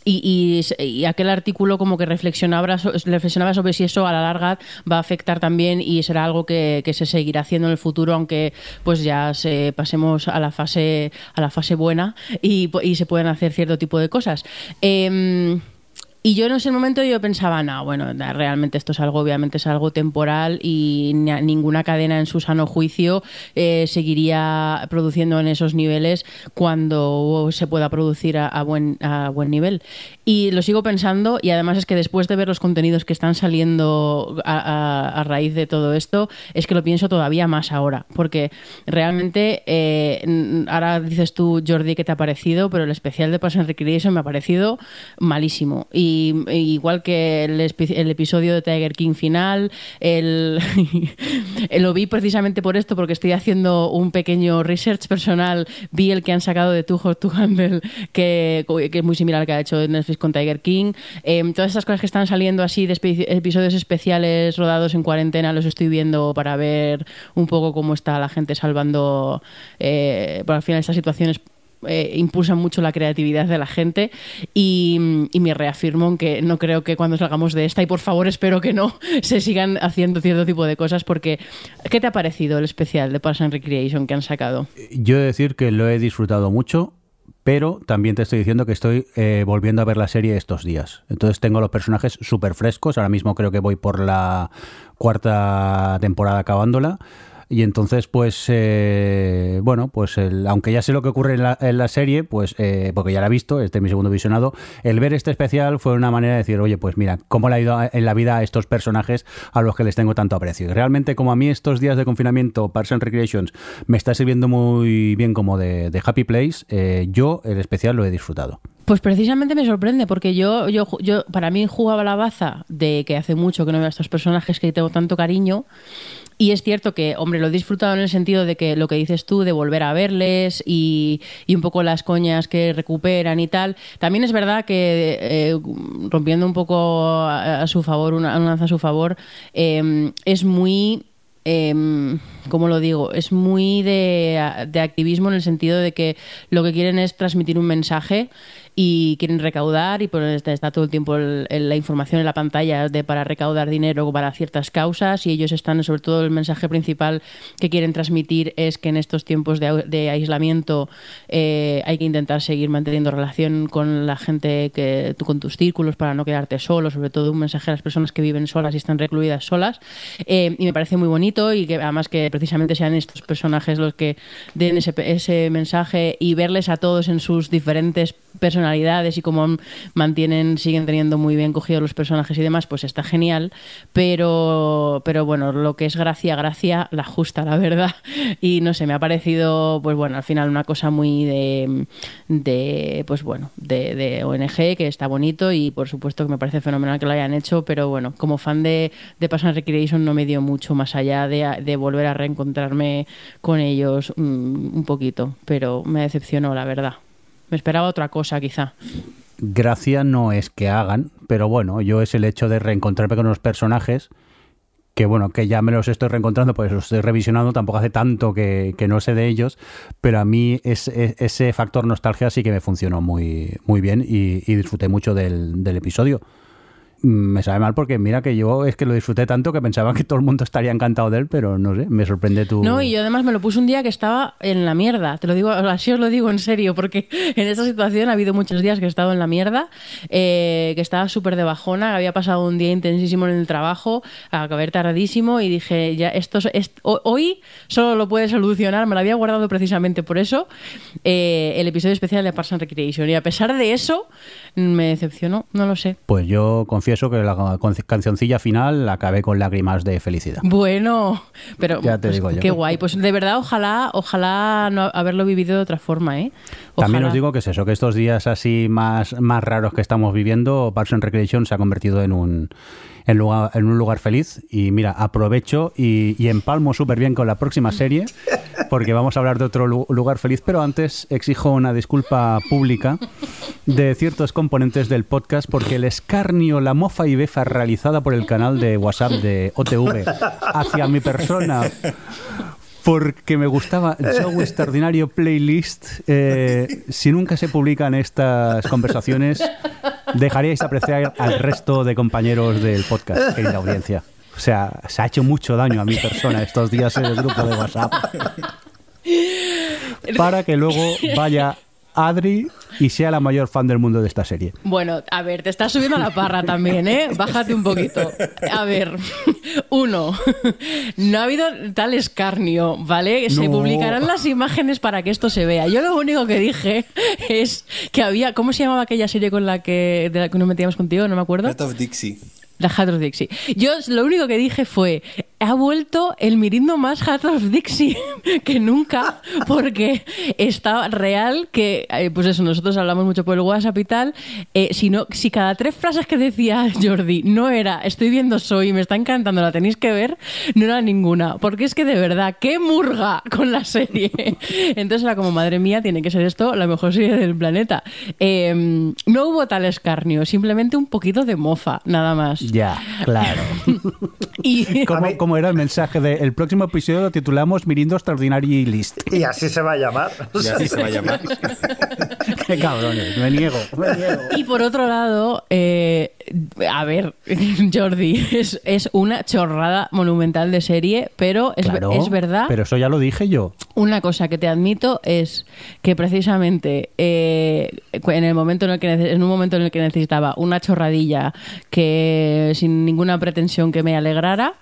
y, y, aquel artículo como que reflexionaba, reflexionaba sobre si eso a la larga va a afectar también y será algo que, se seguirá haciendo en el futuro aunque pues ya se pasemos a la fase a la fase buena y, se puedan hacer cierto tipo de cosas. Eh, y yo en ese momento yo pensaba, no, bueno, realmente esto es algo, obviamente es algo temporal y ninguna cadena en su sano juicio eh, seguiría produciendo en esos niveles cuando se pueda producir a, buen, a buen nivel. Y lo sigo pensando y además es que después de ver los contenidos que están saliendo a, a raíz de todo esto, es que lo pienso todavía más ahora, porque realmente, eh, ahora dices tú, Jordi, que te ha parecido, pero el especial de Pass and Recreation me ha parecido malísimo. Y igual que el, episodio de Tiger King final, el, lo vi precisamente por esto, porque estoy haciendo un pequeño research personal. Vi el que han sacado de Too Hot to Handle, que, es muy similar al que ha hecho Netflix con Tiger King. Eh, todas estas cosas que están saliendo así de episodios especiales rodados en cuarentena, los estoy viendo para ver un poco cómo está la gente salvando, eh, por al final, estas situaciones eh, impulsan mucho la creatividad de la gente y, y, me reafirmo en que no creo que cuando salgamos de esta, y por favor espero que no, se sigan haciendo cierto tipo de cosas porque ¿qué te ha parecido el especial de Parks and Recreation que han sacado? Yo he de decir que lo he disfrutado mucho pero también te estoy diciendo que estoy eh, volviendo a ver la serie estos días. Entonces tengo los personajes súper frescos. Ahora mismo creo que voy por la cuarta temporada acabándola. Y entonces, pues, eh, bueno, pues el, aunque ya sé lo que ocurre en la, en la serie, pues, eh, porque ya la he visto, este es mi segundo visionado, el ver este especial fue una manera de decir, oye, pues mira, cómo le ha ido en la vida a estos personajes a los que les tengo tanto aprecio. Y realmente, como a mí estos días de confinamiento, Parks and Recreations, me está sirviendo muy bien como de, Happy Place, eh, yo el especial lo he disfrutado. Pues precisamente me sorprende, porque yo, yo, yo, para mí jugaba la baza de que hace mucho que no veo a estos personajes que tengo tanto cariño Y es cierto que, hombre, lo he disfrutado en el sentido de que lo que dices tú, de volver a verles y, un poco las coñas que recuperan y tal. También es verdad que, eh, rompiendo un poco a, su favor, una, a su favor, eh, es muy eh, ¿cómo lo digo? Es muy de, de activismo en el sentido de que lo que quieren es transmitir un mensaje y quieren recaudar y pues está, todo el tiempo el- la información en la pantalla de para recaudar dinero para ciertas causas y ellos están sobre todo el mensaje principal que quieren transmitir es que en estos tiempos de, de aislamiento eh, hay que intentar seguir manteniendo relación con la gente que tú con tus círculos para no quedarte solo sobre todo un mensaje a las personas que viven solas y están recluidas solas. Eh, y me parece muy bonito y que además que precisamente sean estos personajes los que den ese, ese mensaje y verles a todos en sus diferentes personalidades y cómo mantienen, siguen teniendo muy bien cogidos los personajes y demás, pues está genial. Pero, pero bueno, lo que es gracia, gracia, la justa, la verdad. Y no sé, me ha parecido, pues bueno, al final una cosa muy de, de pues bueno, de, de ONG, que está bonito y por supuesto que me parece fenomenal que lo hayan hecho, pero bueno, como fan de, de Pass and Recreation no me dio mucho más allá de, de volver a reencontrarme con ellos mm, un poquito, pero me decepcionó, la verdad. Me esperaba otra cosa, quizá. Gracia no es que hagan, pero bueno, yo es el hecho de reencontrarme con los personajes, que bueno, que ya me los estoy reencontrando, pues los estoy revisionando, tampoco hace tanto que, que no sé de ellos, pero a mí es, es- ese factor nostalgia sí que me funcionó muy, muy bien y, disfruté mucho del episodio. Me sabe mal porque mira que yo es que lo disfruté tanto que pensaba que todo el mundo estaría encantado de él, pero no sé, me sorprende tu... No, y yo además me lo puse un día que estaba en la mierda. Te lo digo, así os lo digo en serio, porque en esta situación ha habido muchos días que he estado en la mierda, eh, que estaba súper de bajona, había pasado un día intensísimo en el trabajo, acabé tardísimo y dije, ya, esto, es- est- ho- hoy solo lo puede solucionar, me lo había guardado precisamente por eso, eh, el episodio especial de Parks and Recreation. Y a pesar de eso, me decepcionó, no lo sé. Pues yo confieso que la cancioncilla final la acabé con lágrimas de felicidad. Bueno, pero Ya te pues, digo yo. qué guay. Pues de verdad, ojalá, ojalá no haberlo vivido de otra forma, ¿eh? También os digo que es eso, que estos días así más, más raros que estamos viviendo, Parks and Recreation se ha convertido en un, en lugar, en un lugar feliz. Y mira, aprovecho y, y empalmo súper bien con la próxima serie, porque vamos a hablar de otro lu- lugar feliz, pero antes exijo una disculpa pública de ciertos componentes del podcast, porque el escarnio, la mofa y befa realizada por el canal de WhatsApp de OTV hacia mi persona porque me gustaba Show Extraordinario Playlist. eh, si nunca se publican estas conversaciones, dejaríais apreciar al resto de compañeros del podcast, querida audiencia. O sea, se ha hecho mucho daño a mi persona estos días en el grupo de WhatsApp. Para que luego vaya Adri y sea la mayor fan del mundo de esta serie. Bueno, a ver, te estás subiendo a la parra también, ¿eh? Bájate un poquito. A ver, uno, no ha habido tal escarnio, ¿vale? Se No. publicarán las imágenes para que esto se vea. Yo lo único que dije es que había, ¿cómo se llamaba aquella serie con la que, de la que nos metíamos contigo? No me acuerdo. Heart of Dixie. La Hat of Dixie. Yo lo único que dije fue, ha vuelto el mirindo más Hat of Dixie que nunca, porque está real que, eh, pues eso, nosotros hablamos mucho por el WhatsApp y tal, eh, si, no- si cada tres frases que decía Jordi no era, estoy viendo Soy, me está encantando, la tenéis que ver, no era ninguna, porque es que de verdad, qué murga con la serie. Entonces era como, madre mía, tiene que ser esto la mejor serie del planeta. Eh, no hubo tal escarnio, simplemente un poquito de mofa, nada más. Ya, claro. Y Como, como era el mensaje de el próximo episodio lo titulamos Mirindo Extraordinary List. Y así se va a llamar. Y así se va a llamar. Qué cabrones, me niego, me niego. Y por otro lado, eh, a ver, Jordi, es, es una chorrada monumental de serie, pero es, Claro, es verdad. Pero eso ya lo dije yo. Una cosa que te admito es que precisamente eh, en el momento en el que en un momento en el que necesitaba una chorradilla que sin ninguna pretensión que me alegrara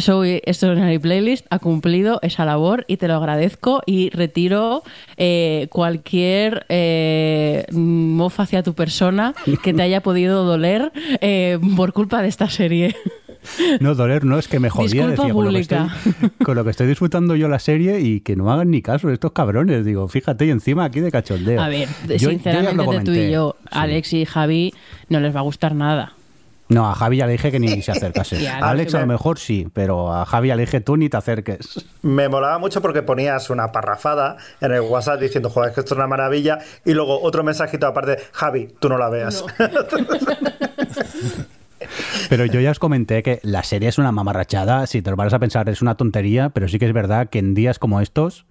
soy Extraordinary Playlist ha cumplido esa labor y te lo agradezco y retiro eh, cualquier eh, mofa hacia tu persona que te haya podido doler eh, por culpa de esta serie. No, doler no, es que me jodía. Disculpa decía, con lo, que pública. estoy, con lo que estoy disfrutando yo la serie y que no hagan ni caso de estos cabrones. Digo, fíjate, y encima aquí de cachondeo. A ver, Yo- yo sinceramente de tú y yo, sí. Alex y Javi, no les va a gustar nada. No, a Javi ya le dije que ni se acercase. A Alex a lo me- mejor sí, pero a Javi ya le dije tú ni te acerques. Me molaba mucho porque ponías una parrafada en el WhatsApp diciendo, joder, es que esto es una maravilla. Y luego otro mensajito aparte, Javi, tú no la veas. Pero yo ya os comenté que la serie es una mamarrachada, si te lo vas a pensar es una tontería, pero sí que es verdad que en días como estos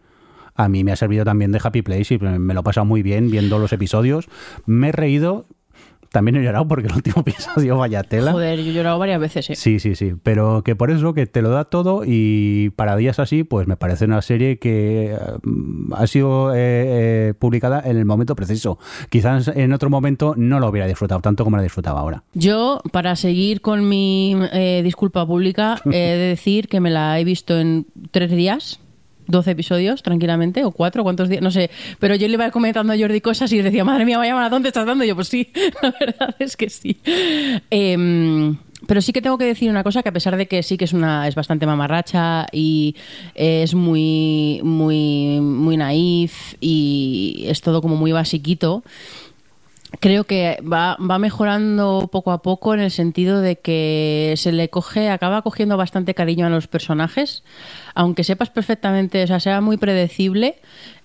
a mí me ha servido también de happy place y me lo he pasado muy bien viendo los episodios. Me he reído, también he llorado porque el último episodio vaya tela. Joder, yo he llorado varias veces, ¿eh? Sí, sí, sí, pero que por eso que te lo da todo y para días así, pues me parece una serie que eh, ha sido eh, eh, publicada en el momento preciso. Quizás en otro momento no lo hubiera disfrutado tanto como la disfrutaba ahora. Yo, para seguir con mi eh, disculpa pública, he de decir que me la he visto en tres días. 12 episodios tranquilamente, o cuatro, ¿cuántos días? No sé. Pero yo le iba comentando a Jordi cosas y le decía, madre mía, vaya maratón te estás dando. Y yo, pues sí, la verdad es que sí. Em, pero sí que tengo que decir una cosa que a pesar de que sí que es una es bastante mamarracha y es muy muy muy naif y es todo como muy basiquito creo que va, va mejorando poco a poco en el sentido de que se le coge, acaba cogiendo bastante cariño a los personajes, aunque sepas perfectamente, o sea, sea muy predecible.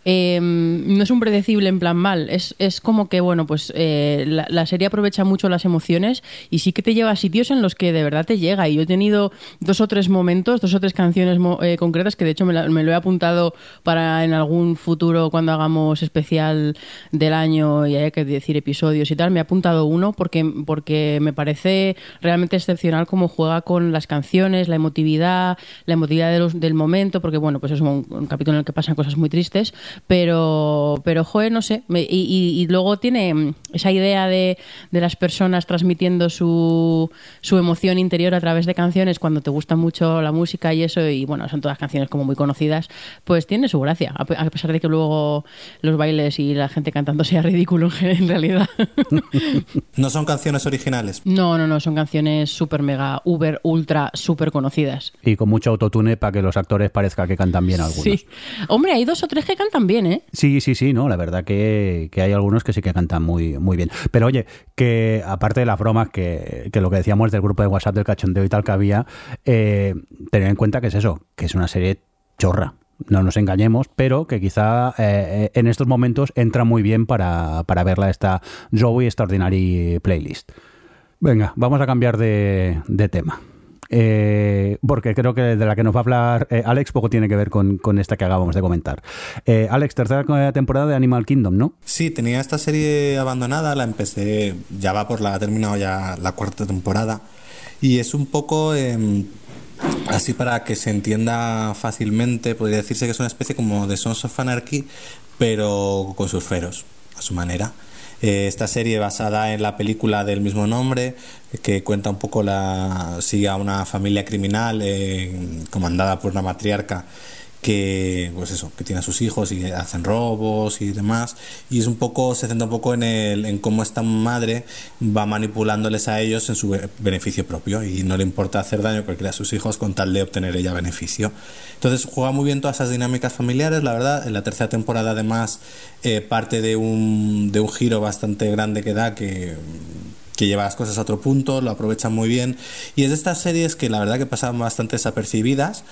Eh, no es un predecible en plan mal, es, es como que, bueno, pues eh, la, serie aprovecha mucho las emociones y sí que te lleva a sitios en los que de verdad te llega. Y yo he tenido dos o tres momentos, dos o tres canciones eh, concretas que de hecho me, la- me lo he apuntado para en algún futuro cuando hagamos especial del año y haya que decir episodios y tal. Me he apuntado uno porque, porque me parece realmente excepcional cómo juega con las canciones, la emotividad, la emotividad del momento, porque bueno, pues es un capítulo en el que pasan cosas muy tristes, pero, pero joder, no sé. y, y- y luego tiene mm, esa idea de, de las personas transmitiendo su, su emoción interior a través de canciones cuando te gusta mucho la música y eso, y bueno, son todas canciones como muy conocidas, pues tiene su gracia, a pe- a pesar de que luego los bailes y la gente cantando sea ridículo en realidad. No son canciones originales. No, no, no, son canciones súper mega, uber, ultra, súper conocidas. Y con mucho autotune para que los actores parezca que cantan bien algunos. Sí. Hombre, hay dos o tres que cantan bien, ¿eh? Sí, sí, sí, no, la verdad que, que hay algunos que sí que cantan muy, muy bien. Pero oye, que aparte de las bromas, que, que lo que decíamos del grupo de WhatsApp del cachondeo y tal que había, eh, tener en cuenta que es eso, que es una serie chorra. No nos engañemos, pero que quizá eh, en estos momentos entra muy bien para, para verla esta Joey Extraordinary Playlist. Venga, vamos a cambiar de, de tema. Eh, porque creo que de la que nos va a hablar eh, Alex poco tiene que ver con, esta que acabamos de comentar. Eh, Alex, tercera temporada de Animal Kingdom, ¿no? Sí, tenía esta serie abandonada, la empecé, ya va por la, ha terminado ya la cuarta temporada. Y es un poco, eh, así para que se entienda fácilmente, podría decirse que es una especie como de Sons of Anarchy, pero con surferos, a su manera. Eh, esta serie basada en la película del mismo nombre, que cuenta un poco la. sigue a una familia criminal eh, comandada por una matriarca que pues eso que tiene a sus hijos y hacen robos y demás. Y es un poco se centra un poco en el en cómo esta madre va manipulándoles a ellos en su be- beneficio propio. Y no le importa hacer daño porque a sus hijos con tal de obtener ella beneficio. Entonces juega muy bien todas esas dinámicas familiares la verdad. En la tercera temporada además eh, parte de un de un giro bastante grande que da que que lleva las cosas a otro punto, lo aprovechan muy bien. Y es de estas series que la verdad que pasan bastante desapercibidas,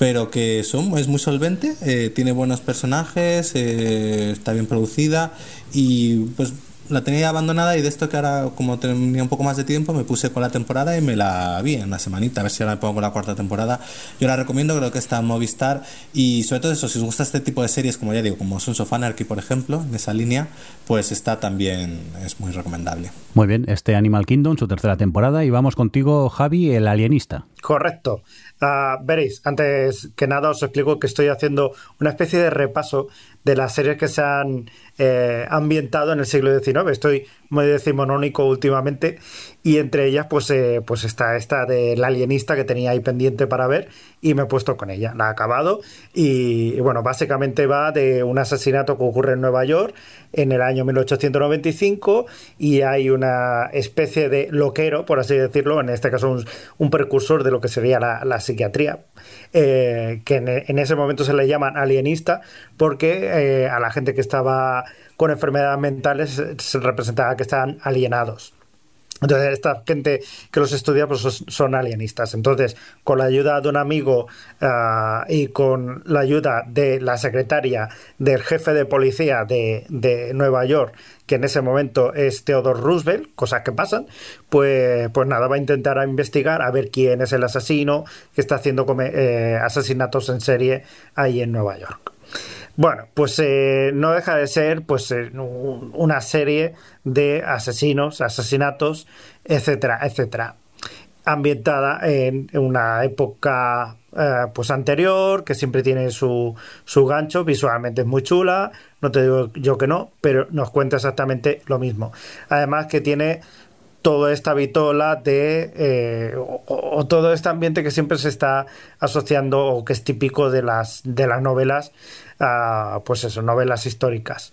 pero que son, es muy solvente, eh, tiene buenos personajes, eh, está bien producida y pues la tenía abandonada y de esto que ahora como tenía un poco más de tiempo me puse con la temporada y me la vi en una semanita, a ver si ahora me pongo con la cuarta temporada. Yo la recomiendo, creo que está en Movistar y sobre todo eso, si os gusta este tipo de series, como ya digo, como Sons of Anarchy por ejemplo, en esa línea, pues está también, es muy recomendable. Muy bien, este Animal Kingdom, su tercera temporada, y vamos contigo, Javi, el alienista. Correcto. Ah, veréis, antes que nada os explico que estoy haciendo una especie de repaso de las series que se han eh, ambientado en el siglo XIX. Estoy muy decimonónico últimamente y entre ellas pues, eh, pues está esta del alienista que tenía ahí pendiente para ver y me he puesto con ella. La he acabado y, bueno, básicamente va de un asesinato que ocurre en Nueva York en el año 1895 y hay una especie de loquero, por así decirlo, en este caso un, precursor de lo que sería la, la psiquiatría, eh, que en, en, ese momento se le llaman alienista porque eh, a la gente que estaba con enfermedades mentales se representaba que estaban alienados. Entonces, esta gente que los estudia pues son- alienistas. Entonces, con la ayuda de un amigo ah, y con la ayuda de la secretaria del jefe de policía de, Nueva York, que en ese momento es Theodore Roosevelt, cosas que pasan, pues, pues nada, va a intentar investigar a ver quién es el asesino que está haciendo eh, asesinatos en serie ahí en Nueva York. Bueno, pues eh, no deja de ser pues eh, un- una serie de asesinos, asesinatos, etcétera, etcétera. Ambientada en una época eh, pues anterior, que siempre tiene su, su gancho, visualmente es muy chula, no te digo yo que no, pero nos cuenta exactamente lo mismo. Además que tiene toda esta vitola de o, o todo este ambiente que siempre se está asociando o que es típico de las de las novelas pues eso novelas históricas.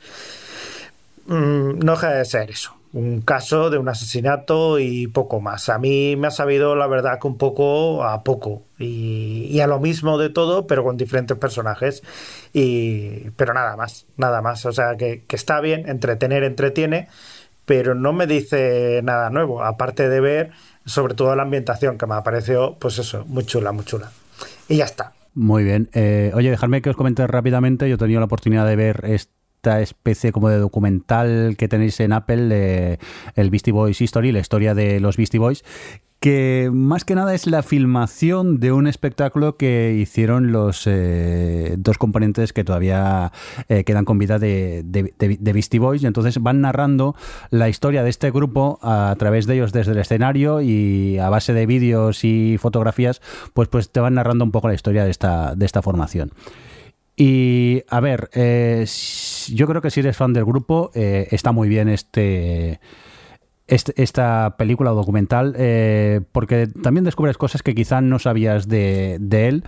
Mm, no deja de ser eso un caso de un asesinato y poco más. A mí me ha sabido la verdad que un poco a poco. Y, y a lo mismo de todo pero con diferentes personajes. Y pero nada más nada más. O sea que, que está bien entretener entretiene pero no me dice nada nuevo, aparte de ver sobre todo la ambientación, que me ha parecido, pues eso, muy chula, muy chula. Y ya está. Muy bien. Eh, oye, dejadme que os comente rápidamente. Yo he tenido la oportunidad de ver esta especie como de documental que tenéis en Apple, el Beastie Boys History, la historia de los Beastie Boys, que más que nada es la filmación de un espectáculo que hicieron los eh, dos componentes que todavía eh, quedan con vida de, de, Beastie Boys. Y entonces van narrando la historia de este grupo a través de ellos desde el escenario y a base de vídeos y fotografías, pues, pues te van narrando un poco la historia de esta, de esta formación. Y a ver, eh, yo creo que si eres fan del grupo, eh, está muy bien este, este- esta película o documental, eh, porque también descubres cosas que quizá no sabías de, él.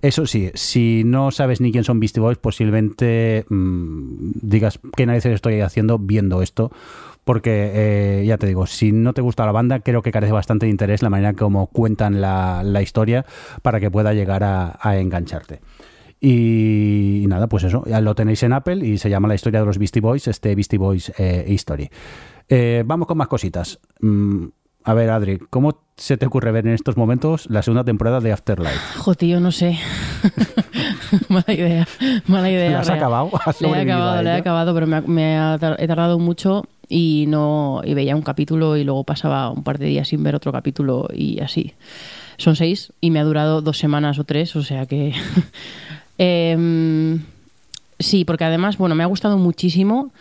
Eso sí, si no sabes ni quién son Beastie Boys, posiblemente mm, digas qué narices estoy haciendo viendo esto. Porque eh, ya te digo, si no te gusta la banda, creo que carece bastante de interés la manera como cuentan la, la historia para que pueda llegar a, engancharte. Y, y nada, pues eso, ya lo tenéis en Apple y se llama La historia de los Beastie Boys, este Beastie Boys eh, History. Eh, vamos con más cositas. Mm, a ver, Adri, ¿cómo se te ocurre ver en estos momentos la segunda temporada de Afterlife? Jo, tío, no sé. mala idea, mala idea. ¿La has real. acabado? ¿Has Le he sobrevivido acabado, a le he acabado, pero me, ha- me ha tar- he tardado mucho y no y veía un capítulo y luego pasaba un par de días sin ver otro capítulo y así. Son seis y me ha durado dos semanas o tres, o sea que... Em, sí, porque además, bueno, me ha gustado muchísimo.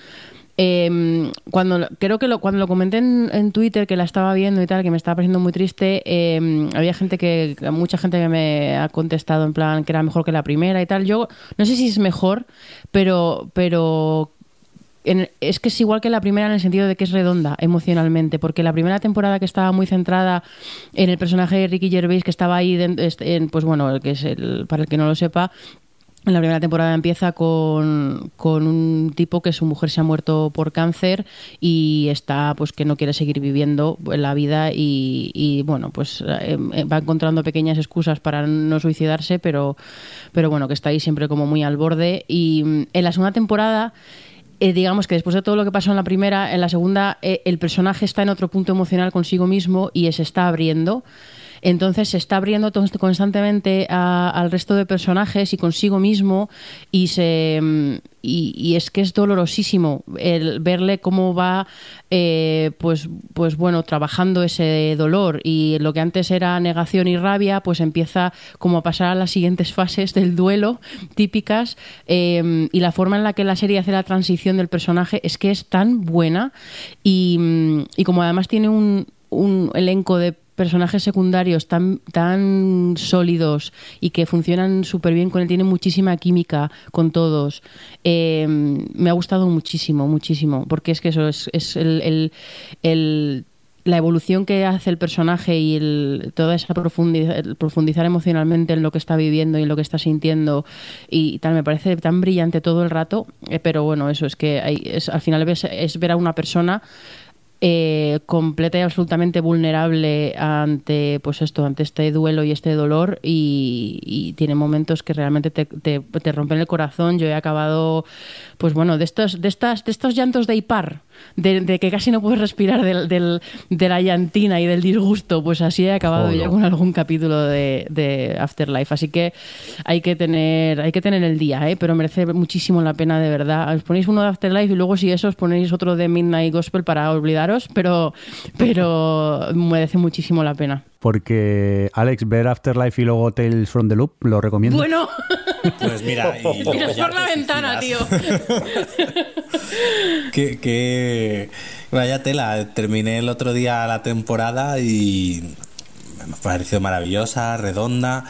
Eh, cuando creo que lo, cuando lo comenté en, Twitter que la estaba viendo y tal, que me estaba pareciendo muy triste, eh, había gente que, mucha gente que me ha contestado en plan que era mejor que la primera y tal. Yo no sé si es mejor, pero, pero en- es que es igual que la primera en el sentido de que es redonda emocionalmente, porque la primera temporada que estaba muy centrada en el personaje de Ricky Gervais, que estaba ahí, este, en, pues bueno, el que es el, para el que no lo sepa, en la primera temporada empieza con, con un tipo que su mujer se ha muerto por cáncer y está, pues que no quiere seguir viviendo la vida y, y, bueno, pues eh, va encontrando pequeñas excusas para no suicidarse, pero, pero bueno, que está ahí siempre como muy al borde. Y mm, en la segunda temporada eh, digamos que después de todo lo que pasó en la primera, en la segunda eh, el personaje está en otro punto emocional consigo mismo y se está abriendo. Entonces se está abriendo constantemente a- al resto de personajes y consigo mismo y se mm, y, es que es dolorosísimo el verle cómo va eh, pues pues bueno trabajando ese dolor. Y lo que antes era negación y rabia pues empieza como a pasar a las siguientes fases del duelo típicas eh, y la forma en la que la serie hace la transición del personaje es que es tan buena y, mm, como además tiene un elenco de personajes secundarios tan, tan sólidos y que funcionan súper bien con él, tiene muchísima química con todos. Eh, me ha gustado muchísimo, muchísimo, porque es que eso es, es el, el- la evolución que hace el personaje y toda esa profundiza- el profundizar emocionalmente en lo que está viviendo y en lo que está sintiendo y tal, me parece tan brillante todo el rato, eh, pero bueno, eso es que al final es ver a una persona eh, completa y absolutamente vulnerable ante pues esto, ante este duelo y este dolor y, tiene momentos que realmente te, te- te rompen el corazón. Yo he acabado, pues bueno, de estos, de estas, de estos llantos de hipar, de, de que casi no puedes respirar del, del- de la llantina y del disgusto, pues así he acabado Joder. yo con algún capítulo de, de Afterlife. Así que hay que tener, hay que tener el día, ¿eh? pero merece muchísimo la pena de verdad. Os ponéis uno de Afterlife y luego si eso os ponéis otro de Midnight Gospel para olvidaros, pero, pero merece muchísimo la pena. Porque Alex, ver Afterlife y luego Tales from the Loop, lo recomiendo. Bueno, Pues mira, y miras por la ventana, tío. que, que vaya tela, terminé el otro día la temporada y me pareció maravillosa, redonda,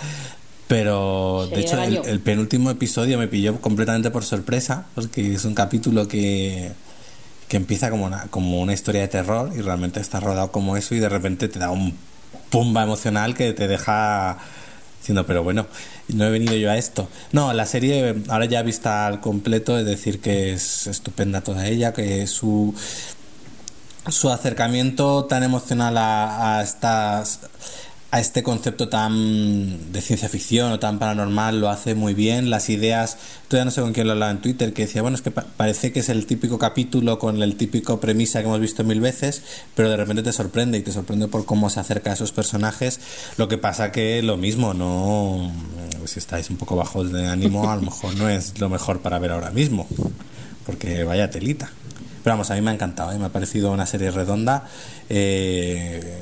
pero Se de hecho el, el penúltimo episodio me pilló completamente por sorpresa, porque es un capítulo que que empieza como una, como una historia de terror y realmente está rodado como eso y de repente te da un pumba emocional que te deja diciendo, pero bueno, no he venido yo a esto. No, la serie ahora ya vista al completo, es decir que es estupenda toda ella, que su su acercamiento tan emocional a, a estas a este concepto tan de ciencia ficción o tan paranormal lo hace muy bien. Las ideas todavía no sé con quién lo hablaba en Twitter que decía bueno es que pa- parece que es el típico capítulo con el típico premisa que hemos visto mil veces pero de repente te sorprende y te sorprende por cómo se acerca a esos personajes. Lo que pasa que lo mismo no si estáis un poco bajos de ánimo a lo mejor no es lo mejor para ver ahora mismo porque vaya telita pero vamos, a mí me ha encantado, ¿eh? me ha parecido una serie redonda eh,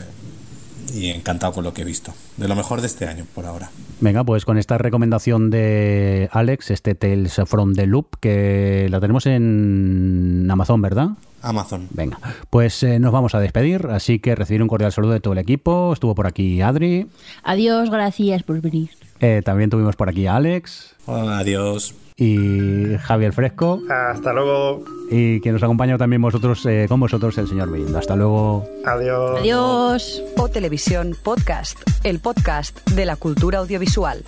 y encantado con lo que he visto. De lo mejor de este año, por ahora. Venga, pues con esta recomendación de Alex, este Tales from the Loop, que la tenemos en Amazon, ¿verdad? Amazon. Venga, pues eh, nos vamos a despedir, así que recibir un cordial saludo de todo el equipo. Estuvo por aquí Adri, Adiós, gracias por venir. eh, también tuvimos por aquí a Alex Adiós. Y Javier Fresco, Hasta luego. y quien nos acompaña también vosotros, eh, con vosotros, el señor Bill. Hasta luego. Adiós. Adiós. O Televisión Podcast, el podcast de la cultura audiovisual.